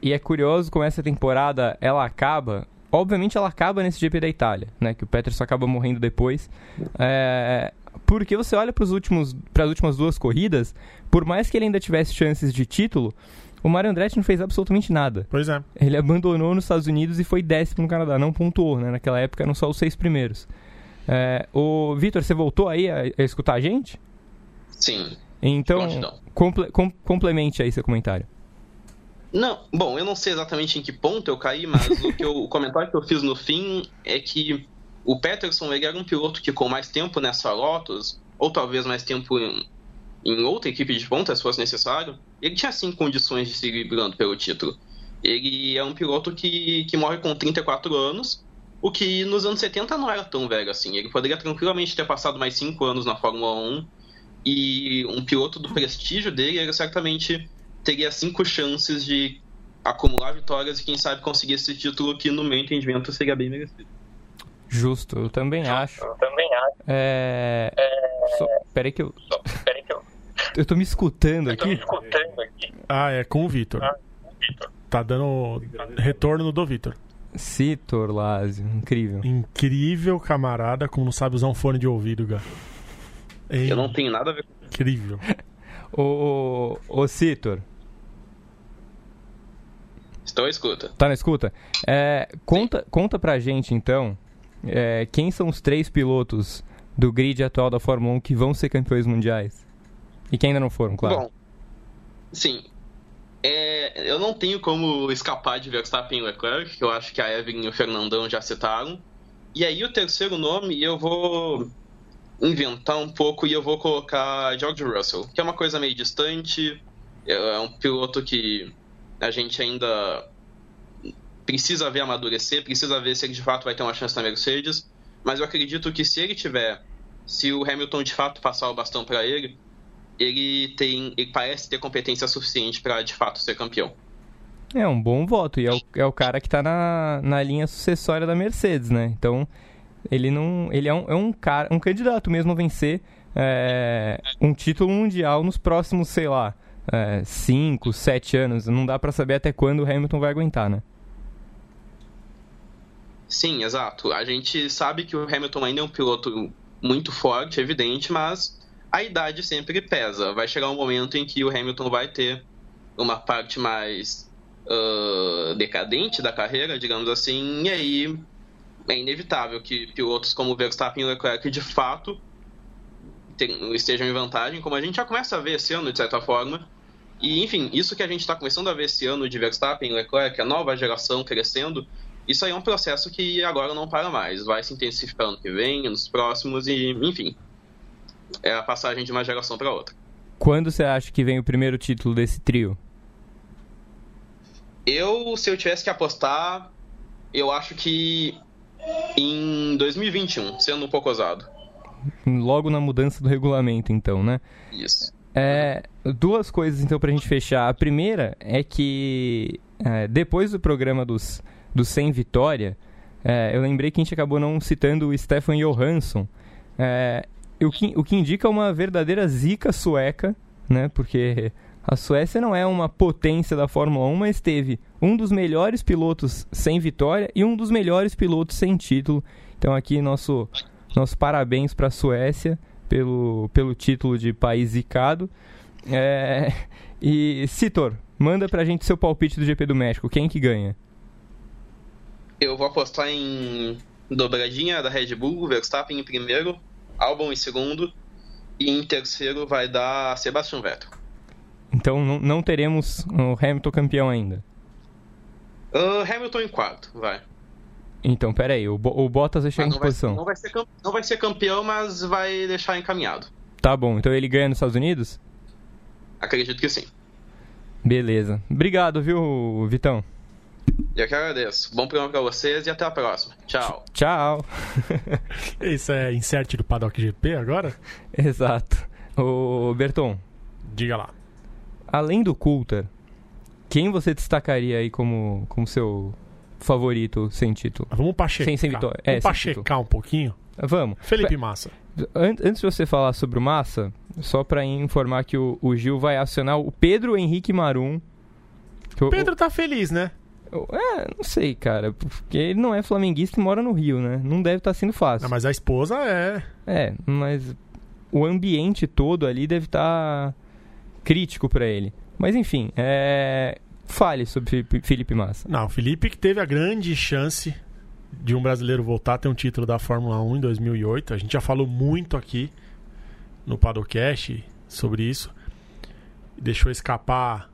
E é curioso como essa temporada ela acaba. Obviamente ela acaba nesse GP da Itália, né? Que o Peterson acaba morrendo depois. É... Porque você olha para as últimas duas corridas, por mais que ele ainda tivesse chances de título, o Mario Andretti não fez absolutamente nada. Pois é. Ele abandonou nos Estados Unidos e foi décimo no Canadá, não pontuou, né? Naquela época eram só os seis primeiros. É, o Vitor, você voltou aí a, a, escutar a gente? Sim. Então, comple, com, complemente aí seu comentário. Não, bom, eu não sei exatamente em que ponto eu caí, mas o, que eu, o comentário que eu fiz no fim é que o Peterson ele era um piloto que com mais tempo nessa Lotus, ou talvez mais tempo em, em outra equipe de ponta, se fosse necessário, ele tinha sim condições de seguir brigando pelo título. Ele é um piloto que, que morre com 34 anos, o que nos anos 70 não era tão velho assim. Ele poderia tranquilamente ter passado mais 5 anos na Fórmula 1 e um piloto do prestígio dele, ele certamente teria cinco chances de acumular vitórias e quem sabe conseguir esse título que no meu entendimento seria bem merecido. Justo, eu também acho. Eu também acho. É. é... So... Peraí que eu. So... Peraí que eu. Eu tô me escutando aqui. Eu tô me escutando aqui. Ah, é com o Vitor. Ah, tá dando retorno do Vitor. Citor Lázio, incrível. Incrível, camarada, como não sabe usar um fone de ouvido, Gá. Eu não tenho nada a ver com Incrível. <laughs> ô, ô, ô Citor. Estou à escuta. Tá na escuta? É, conta, conta pra gente, então, é, quem são os três pilotos do grid atual da Fórmula 1 que vão ser campeões mundiais? E que ainda não foram, claro. Bom, sim. É, eu não tenho como escapar de Verstappen e Leclerc, que eu acho que a Evelyn e o Fernandão já citaram. E aí o terceiro nome eu vou inventar um pouco e eu vou colocar George Russell, que é uma coisa meio distante, é um piloto que a gente ainda precisa ver amadurecer, precisa ver se ele de fato vai ter uma chance na Mercedes. Mas eu acredito que se ele tiver, se o Hamilton de fato passar o bastão para ele, ele tem, ele parece ter competência suficiente para de fato ser campeão. É um bom voto e é o, é o cara que está na, na linha sucessória da Mercedes, né? Então ele não, ele é um, é um cara, um candidato mesmo a vencer é, um título mundial nos próximos, sei lá, 5, 7 anos. Não dá para saber até quando o Hamilton vai aguentar, né? Sim, exato. A gente sabe que o Hamilton ainda é um piloto muito forte, evidente, mas a idade sempre pesa. Vai chegar um momento em que o Hamilton vai ter uma parte mais uh, decadente da carreira, digamos assim, e aí é inevitável que pilotos como Verstappen e Leclerc de fato estejam em vantagem, como a gente já começa a ver esse ano, de certa forma. E, enfim, isso que a gente está começando a ver esse ano de Verstappen e Leclerc, a nova geração crescendo, isso aí é um processo que agora não para mais. Vai se intensificar ano que vem, nos próximos, e, enfim, é a passagem de uma geração para outra. Quando você acha que vem o primeiro título desse trio? Eu, se eu tivesse que apostar, eu acho que em 2021, sendo um pouco ousado. Logo na mudança do regulamento, então, né? Isso. É, duas coisas, então, pra gente fechar. A primeira é que é, depois do programa dos, dos 100 Vitória, é, eu lembrei que a gente acabou não citando o Stefan Johansson. É, o, que, o que indica uma verdadeira zica sueca, né? Porque a Suécia não é uma potência da Fórmula 1, mas teve um dos melhores pilotos sem vitória e um dos melhores pilotos sem título. Então aqui nosso, nosso parabéns para a Suécia pelo, pelo título de país zicado. É, e Citor, manda pra gente seu palpite do GP do México. Quem que ganha? Eu vou apostar em dobradinha da Red Bull, Verstappen em primeiro, Albon em segundo e em terceiro vai dar Sebastian Vettel. Então não, não teremos o Hamilton campeão ainda. Uh, Hamilton em quarto, vai. Então, pera aí, o, o Bottas vai chegar em que posição? Não vai, ser, não vai ser campeão, mas vai deixar encaminhado. Tá bom, então ele ganha nos Estados Unidos? Acredito que sim. Beleza. Obrigado, viu, Vitão? Eu que agradeço. Bom programa pra vocês e até a próxima. Tchau. Tchau. <laughs> Isso é insert do Paddock GP agora? Exato. Ô, Berton. Diga lá além do Coulter, quem você destacaria aí como, como seu favorito sem título? Vamos pachecar. Sem, sem vitória. Vamos é, pachecar um pouquinho? Vamos. Felipe Massa. Antes de você falar sobre o Massa, só para informar que o, o, Gil vai acionar o Pedro Henrique Marum. O Pedro tá feliz, né? É, não sei, cara. Porque ele não é flamenguista e mora no Rio, né? Não deve estar tá sendo fácil. Não, mas a esposa é. É, mas o ambiente todo ali deve estar. Tá crítico para ele. Mas enfim, é... fale sobre Felipe Massa. Não, o Felipe que teve a grande chance de um brasileiro voltar a ter um título da Fórmula 1 em 2008. A gente já falou muito aqui no Padocast sobre isso. Deixou escapar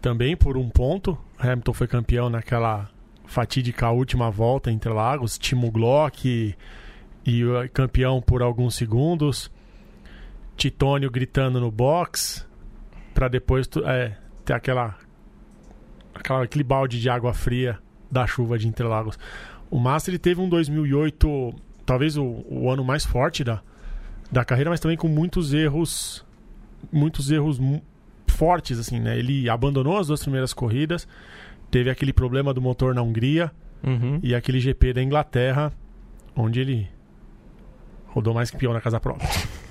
também por um ponto. Hamilton foi campeão naquela fatídica última volta entre Lagos, Timo Glock e, e campeão por alguns segundos. Titônio gritando no box para depois é, ter aquela, aquela aquele balde de água fria da chuva de Interlagos. O Master ele teve um 2008, talvez o, o ano mais forte da, da carreira, mas também com muitos erros, muitos erros fortes assim, né? Ele abandonou as duas primeiras corridas, teve aquele problema do motor na Hungria uhum. e aquele GP da Inglaterra, onde ele rodou mais que peão na casa própria. <laughs>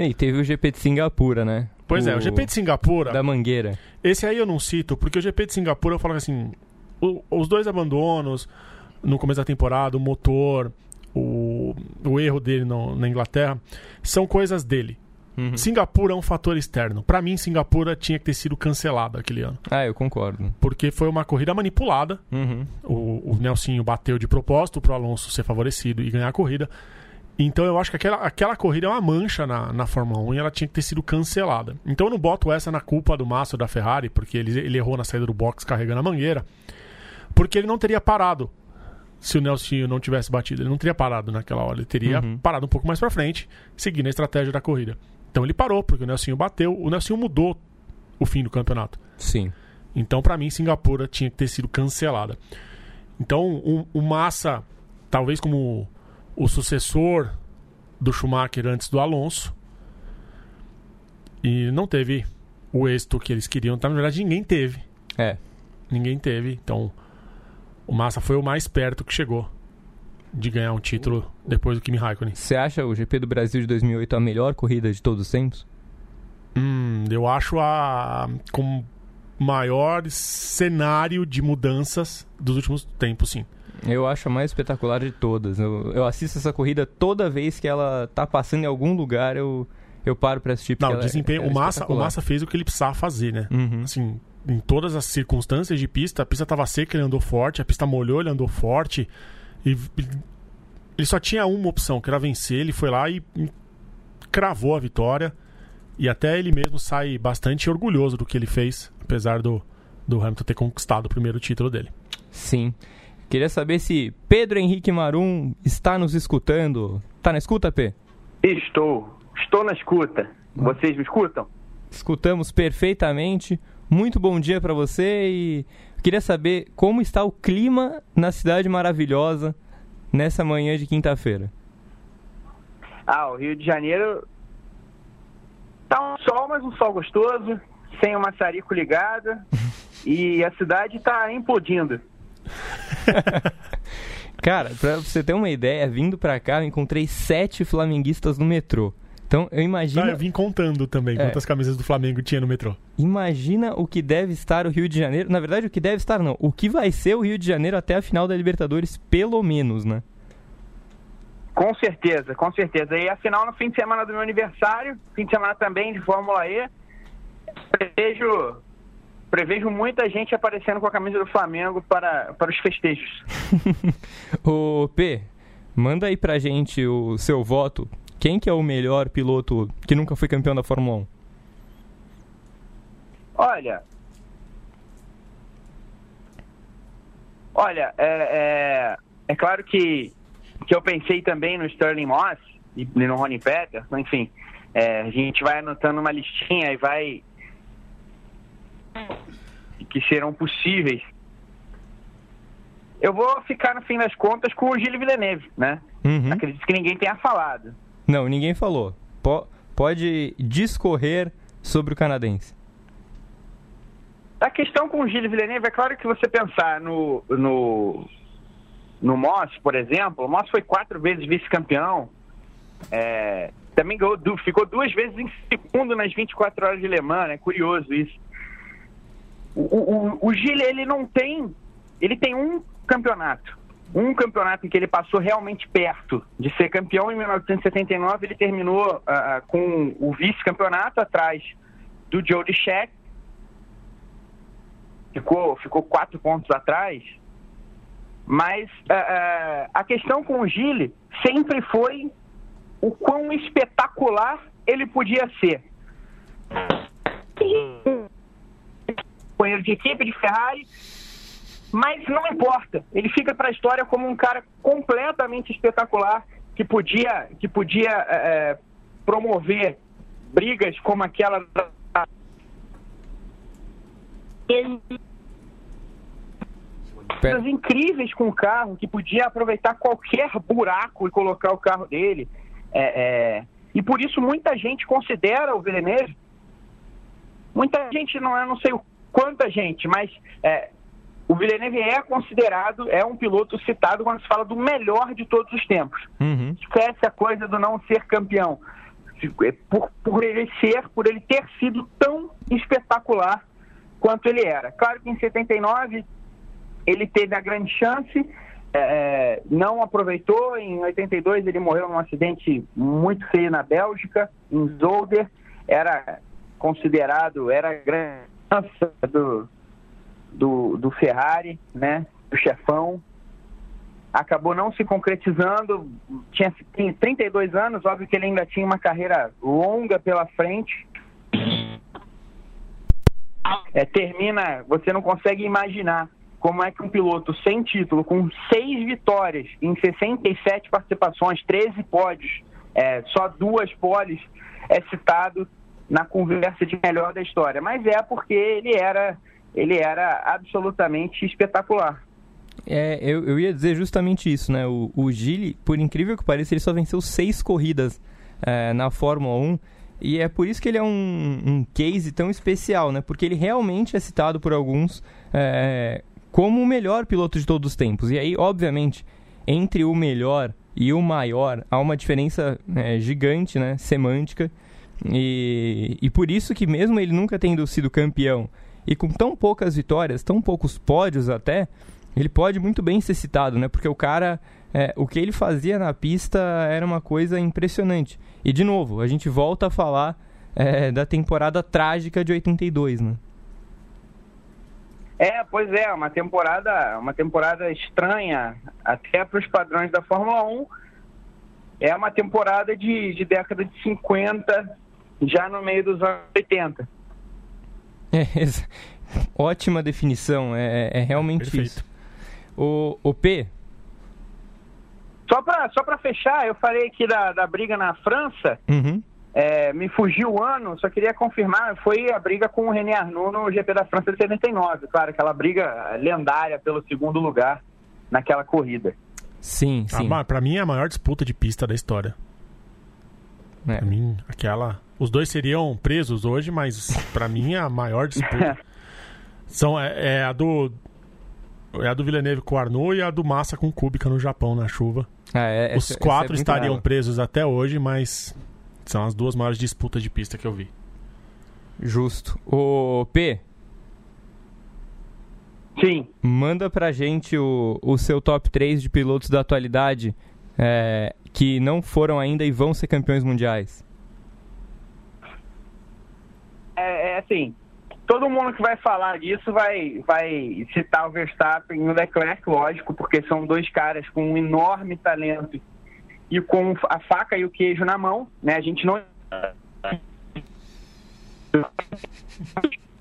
E teve o GP de Singapura, né? Pois o... é, o GP de Singapura. Da Mangueira. Esse aí eu não cito, porque o GP de Singapura eu falo assim: o, os dois abandonos no começo da temporada, o motor, o, o erro dele no, na Inglaterra, são coisas dele. Uhum. Singapura é um fator externo. Para mim, Singapura tinha que ter sido cancelada aquele ano. Ah, eu concordo. Porque foi uma corrida manipulada. Uhum. O, o Nelsinho bateu de propósito pro Alonso ser favorecido e ganhar a corrida. Então eu acho que aquela, aquela corrida é uma mancha na, na Fórmula 1 e ela tinha que ter sido cancelada. Então eu não boto essa na culpa do Massa da Ferrari, porque ele, ele errou na saída do box carregando a mangueira, porque ele não teria parado se o Nelson não tivesse batido. Ele não teria parado naquela hora, ele teria uhum. parado um pouco mais para frente, seguindo a estratégia da corrida. Então ele parou, porque o Nelson bateu, o Nelson mudou o fim do campeonato. Sim. Então, para mim, Singapura tinha que ter sido cancelada. Então, o, o Massa, talvez como o sucessor do Schumacher antes do Alonso. E não teve o êxito que eles queriam. Tá, na verdade, ninguém teve. É. Ninguém teve. Então, o Massa foi o mais perto que chegou de ganhar um título depois do Kimi Raikkonen. Você acha o GP do Brasil de 2008 a melhor corrida de todos os tempos? Hum, eu acho a com maior cenário de mudanças dos últimos tempos, sim. Eu acho a mais espetacular de todas. Eu, eu assisto essa corrida toda vez que ela tá passando em algum lugar, eu, eu paro pra assistir. Não, o é- desempenho. é o, Massa, o. Massa fez o que ele precisava fazer, né? Uhum. Assim, em todas as circunstâncias de pista, a pista tava seca, ele andou forte, a pista molhou, ele andou forte. E ele só tinha uma opção, que era vencer. Ele foi lá e, e cravou a vitória. E até ele mesmo sai bastante orgulhoso do que ele fez, apesar do, do Hamilton ter conquistado o primeiro título dele. Sim. Queria saber se Pedro Henrique Marum está nos escutando. Tá na escuta, P? Estou. Estou na escuta. Vocês me escutam? Escutamos perfeitamente. Muito bom dia para você e queria saber como está o clima na cidade maravilhosa nessa manhã de quinta-feira. Ah, o Rio de Janeiro tá um sol, mas um sol gostoso, sem o maçarico ligado. <laughs> e a cidade tá implodindo. <laughs> Cara, pra você ter uma ideia, vindo pra cá, eu encontrei sete flamenguistas no metrô. Então, eu imagino, Ah, eu vim contando também É. quantas camisas do Flamengo tinha no metrô. imagina o que deve estar o Rio de Janeiro. Na verdade, o que deve estar não. O que vai ser o Rio de Janeiro até a final da Libertadores, pelo menos, né? Com certeza, com certeza. E afinal, no fim de semana do meu aniversário, fim de semana também de Fórmula E, prevejo, prevejo muita gente aparecendo com a camisa do Flamengo para, para os festejos. <laughs> Ô, P, manda aí pra gente o seu voto. Quem que é o melhor piloto que nunca foi campeão da Fórmula 1? Olha. Olha, é, é, é claro que, que eu pensei também no Sterling Moss e no Ronnie Peterson, enfim. é, a gente vai anotando uma listinha e vai. que serão possíveis. Eu vou ficar, no fim das contas, com o Gilles Villeneuve, né? Uhum. Acredito que ninguém tenha falado. Não, ninguém falou. Po- pode discorrer sobre o canadense. A questão com o Gilles Villeneuve, é claro que você pensar no, no, no Moss, por exemplo, o Moss foi quatro vezes vice-campeão, é, também ganhou ficou duas vezes em segundo nas 24 horas de Le Mans, é curioso isso. O, o, o Gilles, ele não tem, ele tem um campeonato, um campeonato em que ele passou realmente perto de ser campeão, em 1979 ele terminou ah, com o vice-campeonato atrás do Joe Deschek, ficou, ficou quatro pontos atrás. Mas ah, ah, a questão com o Gile sempre foi o quão espetacular ele podia ser. Companheiro de equipe de Ferrari, mas não importa. Ele fica para a história como um cara completamente espetacular que podia, que podia eh, promover brigas como aquela da coisas incríveis com o carro, que podia aproveitar qualquer buraco e colocar o carro dele. É, é, e por isso muita gente considera o Villeneuve, muita gente, não, eu não sei o quanta gente, mas é, o Villeneuve é considerado, é um piloto citado quando se fala do melhor de todos os tempos. Uhum. Esquece a coisa do não ser campeão. É Por, por ele ser, por ele ter sido tão espetacular quanto ele era. Claro que em 79 ele teve a grande chance, é, não aproveitou. Em 82 ele morreu num acidente muito feio na Bélgica, em Zolder. Era considerado, era a grande chance do, do, do Ferrari, né? Do chefão. Acabou não se concretizando. Tinha tem 32 anos, óbvio que ele ainda tinha uma carreira longa pela frente. É, termina, você não consegue imaginar como é que um piloto sem título, com seis vitórias em 67 participações, 13 pódios, é, só duas poles, é citado na conversa de melhor da história. Mas é porque ele era, ele era absolutamente espetacular. É, eu, eu ia dizer justamente isso, né? O, o por incrível que pareça, ele só venceu seis corridas é, na Fórmula 1. E é por isso que ele é um, um case tão especial, né? Porque ele realmente é citado por alguns é, como o melhor piloto de todos os tempos. E aí, obviamente, entre o melhor e o maior, há uma diferença é, gigante, né? Semântica. E, e por isso que mesmo ele nunca tendo sido campeão e com tão poucas vitórias, tão poucos pódios até, ele pode muito bem ser citado, né? Porque o cara, é, o que ele fazia na pista era uma coisa impressionante. E de novo, a gente volta a falar é, da temporada trágica de 82, né? É, pois é, uma temporada, uma temporada estranha, até para os padrões da Fórmula 1. É uma temporada de, de década de 50, já no meio dos anos 80. <laughs> É, ótima definição, é, é realmente Perfeito. isso. O, o P, Só para só pra fechar, eu falei aqui da, da briga na França, uhum, é, me fugiu o ano, só queria confirmar, foi a briga com o René Arnoux no GP da França de 79, claro, aquela briga lendária pelo segundo lugar naquela corrida. sim, Ah, sim. ma- pra mim é a maior disputa de pista da história. É. Pra mim, aquela. Os dois seriam presos hoje, mas pra mim a maior disputa. <laughs> São, é, é a do. É a do Villeneuve com o Arnoux e a do Massa com o Kubica no Japão na chuva. Ah, é, Os essa- quatro é muito estariam presos até hoje, mas são as duas maiores disputas de pista que eu vi. Justo. O P, Sim, manda pra gente o, o seu top 3 de pilotos da atualidade é, que não foram ainda e vão ser campeões mundiais. É, é assim, todo mundo que vai falar disso vai, vai citar o Verstappen e o Leclerc, lógico, porque são dois caras com um enorme talento e com a faca e o queijo na mão, né? A gente não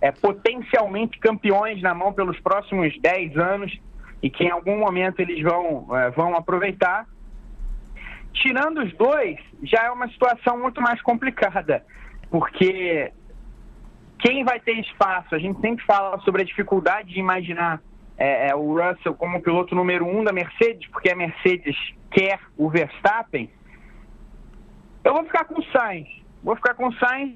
é potencialmente campeões na mão pelos próximos 10 anos e que em algum momento eles vão, eh, vão aproveitar. Tirando os dois, já é uma situação muito mais complicada, porque quem vai ter espaço? A gente sempre fala sobre a dificuldade de imaginar é, é, o Russell como piloto número um da Mercedes, porque a Mercedes quer o Verstappen. Eu vou ficar com o Sainz. Vou ficar com o Sainz.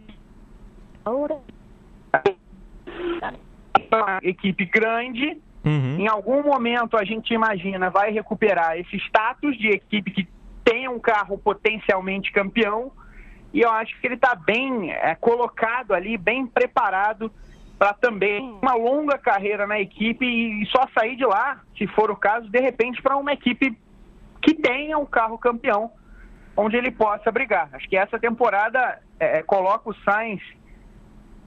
Uma equipe grande. Uhum. Em algum momento a gente imagina vai recuperar esse status de equipe que tem um carro potencialmente campeão. E eu acho que ele está bem é, colocado ali, bem preparado para também uma longa carreira na equipe e só sair de lá, se for o caso, de repente para uma equipe que tenha um carro campeão, onde ele possa brigar. Acho que essa temporada é, coloca o Sainz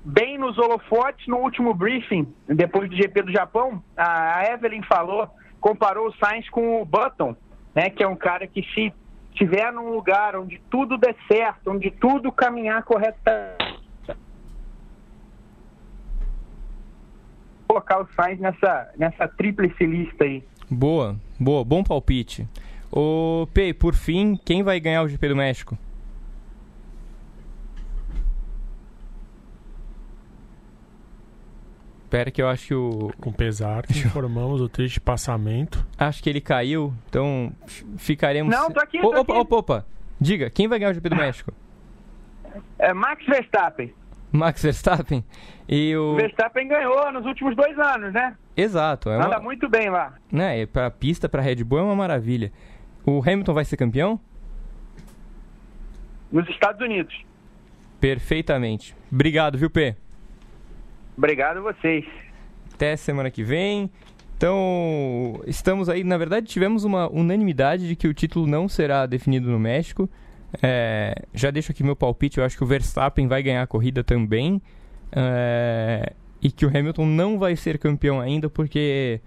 bem nos holofotes no último briefing, depois do GP do Japão, a Evelyn falou, comparou o Sainz com o Button, né, que é um cara que se estiver num lugar onde tudo der certo, onde tudo caminhar corretamente, colocar o Sainz nessa, nessa tríplice lista aí. Boa, boa, bom palpite. O P, por fim, quem vai ganhar o GP do México? Espera que eu acho que o. Com pesar, que informamos o triste passamento. Acho que ele caiu, então ficaremos. Não, tô aqui, tô opa, aqui. opa, opa. Diga, quem vai ganhar o GP do México? É, Max Verstappen. Max Verstappen? E o. Verstappen ganhou nos últimos dois anos, né? Exato, é Anda uma. muito bem lá. Né, e pra pista, pra Red Bull é uma maravilha. O Hamilton vai ser campeão? Nos Estados Unidos. Perfeitamente. Obrigado, viu, P? Obrigado a vocês. Até semana que vem. Então, estamos aí. Na verdade, tivemos uma unanimidade de que o título não será definido no México. É, já deixo aqui meu palpite. Eu acho que o Verstappen vai ganhar a corrida também. É, e que o Hamilton não vai ser campeão ainda, porque,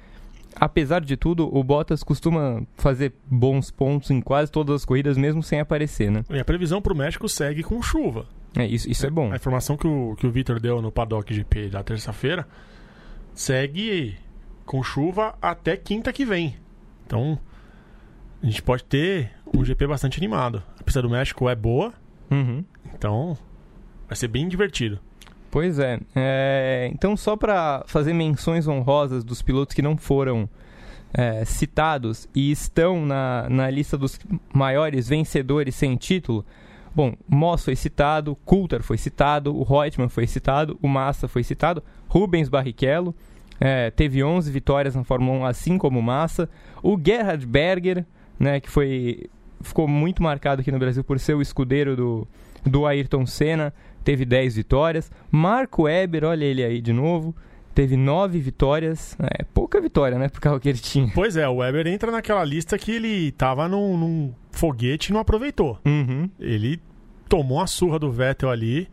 apesar de tudo, o Bottas costuma fazer bons pontos em quase todas as corridas, mesmo sem aparecer, né? E a previsão pro México segue com chuva. É, isso, isso é bom. A informação que o, que o Victor deu no Paddock GP da terça-feira segue com chuva até quinta que vem. Então, a gente pode ter um GP bastante animado. A pista do México é boa, Uhum. então vai ser bem divertido. Pois é. É, Então, só para fazer menções honrosas dos pilotos que não foram é, citados e estão na, na lista dos maiores vencedores sem título. Bom, Moss foi citado, Coulter foi citado, o Reutemann foi citado, o Massa foi citado, Rubens Barrichello é, teve 11 vitórias na Fórmula 1, assim como o Massa, o Gerhard Berger, né, que foi ficou muito marcado aqui no Brasil por ser o escudeiro do, do Ayrton Senna, teve 10 vitórias. Marco Weber, olha ele aí de novo, teve 9 vitórias. É pouca vitória, né, pro carro que ele tinha. Pois é, o Weber entra naquela lista que ele tava num, num foguete e não aproveitou. Uhum. Ele tomou a surra do Vettel ali,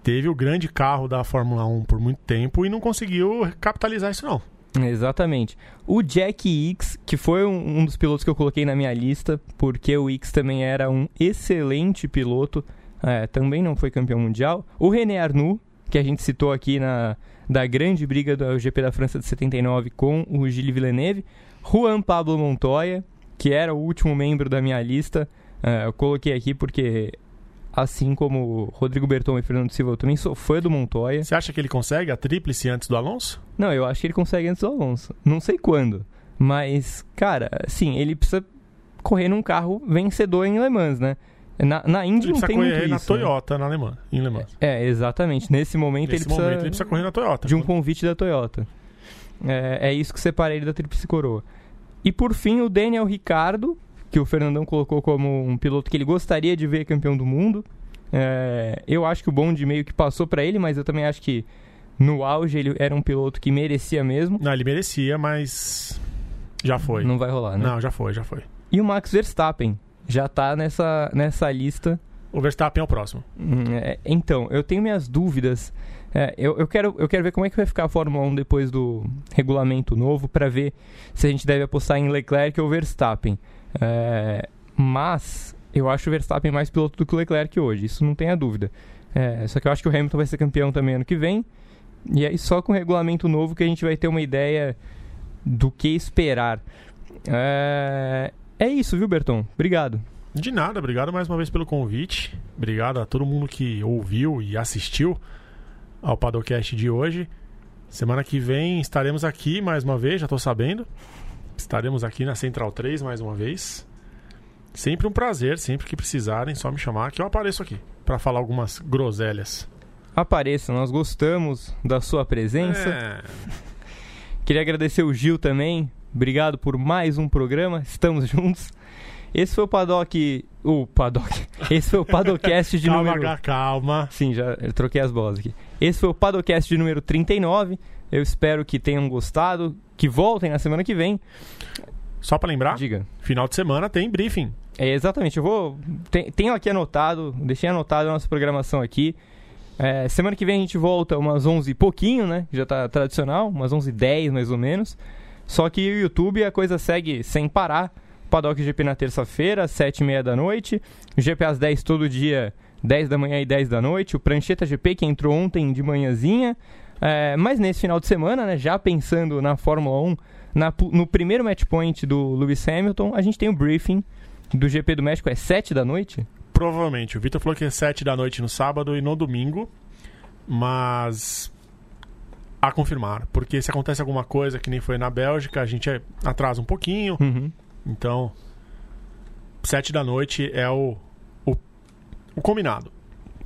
teve o grande carro da Fórmula 1 por muito tempo e não conseguiu capitalizar isso não. Exatamente. O Jack X, que foi um, um dos pilotos que eu coloquei na minha lista, porque o X também era um excelente piloto, é, também não foi campeão mundial. O René Arnoux, que a gente citou aqui na da grande briga do GP da França de 79 com o Gilles Villeneuve. Juan Pablo Montoya, que era o último membro da minha lista, é, eu coloquei aqui porque assim como Rodrigo Berton e Fernando Silva, eu também sou fã do Montoya. Você acha que ele consegue a tríplice antes do Alonso? Não, eu acho que ele consegue antes do Alonso. Não sei quando. Mas, cara, sim, ele precisa correr num carro vencedor em Le Mans, né? Na, na Indy Ele não precisa tem correr muito na isso, né? Toyota, na Alemã, em Le Mans. É, exatamente. Nesse momento, Nesse ele, precisa momento ele precisa correr na Toyota. de um convite da Toyota. É, é isso que separa ele da Tríplice Coroa. E por fim, o Daniel Ricardo, que o Fernandão colocou como um piloto que ele gostaria de ver campeão do mundo. É, eu acho que o bonde meio que passou para ele, mas eu também acho que no auge ele era um piloto que merecia mesmo. Não, ele merecia, mas já foi. Não vai rolar, né? Não, já foi, já foi. E o Max Verstappen já tá nessa, nessa lista. O Verstappen é o próximo. Hum, é, então, eu tenho minhas dúvidas. É, eu, eu, quero, eu quero ver como é que vai ficar a Fórmula 1 depois do regulamento novo para ver se a gente deve apostar em Leclerc ou Verstappen. É, mas eu acho o Verstappen mais piloto do que o Leclerc hoje, isso não tenha dúvida. É, só que eu acho que o Hamilton vai ser campeão também ano que vem. E aí só com o regulamento novo que a gente vai ter uma ideia do que esperar. É, é isso, viu, Berton? Obrigado. De nada, obrigado mais uma vez pelo convite. Obrigado a todo mundo que ouviu e assistiu ao Padocast de hoje. Semana que vem estaremos aqui mais uma vez, já estou sabendo. Estaremos aqui na Central 3 mais uma vez. Sempre um prazer, sempre que precisarem, só me chamar que eu apareço aqui para falar algumas groselhas. Apareça, nós gostamos da sua presença. É, <laughs> Queria agradecer o Gil também. Obrigado por mais um programa. Estamos <laughs> juntos. Esse foi o Paddock. O Paddock. Esse foi o Padocast de <laughs> calma, número. calma. Sim, já troquei as bolas aqui. Esse foi o Padocast de número 39. Eu espero que tenham gostado. Que voltem na semana que vem. Só para lembrar, Diga. final de semana tem briefing. É, exatamente, eu vou. te- Tenho aqui anotado, deixei anotado a nossa programação aqui. É, semana que vem a gente volta umas 11 e pouquinho, né? Já tá tradicional, umas 11 e 10 mais ou menos. Só que o YouTube a coisa segue sem parar. Paddock GP na terça-feira, às 7 e meia da noite. GP às 10 todo dia, 10 da manhã e 10 da noite. O Prancheta GP que entrou ontem de manhãzinha. É, mas nesse final de semana, né? Já pensando na Fórmula 1, na no primeiro match point do Lewis Hamilton, a gente tem o briefing do GP do México, é 7 da noite? Provavelmente. O Vitor falou que é 7 da noite no sábado e no domingo. Mas. A confirmar. Porque se acontece alguma coisa que nem foi na Bélgica, a gente atrasa um pouquinho. Uhum. Então. 7 da noite é o, o, o combinado.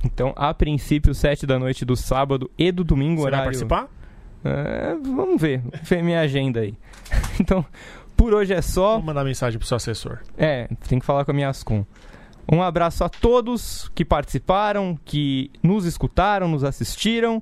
Então, a princípio, 7 da noite do sábado e do domingo, Você vai horário... participar? É, vamos ver, ver minha agenda aí. <laughs> então, por hoje é só. Vou mandar mensagem pro seu assessor. É, tem que falar com a minha Ascom. Um abraço a todos que participaram, que nos escutaram, nos assistiram.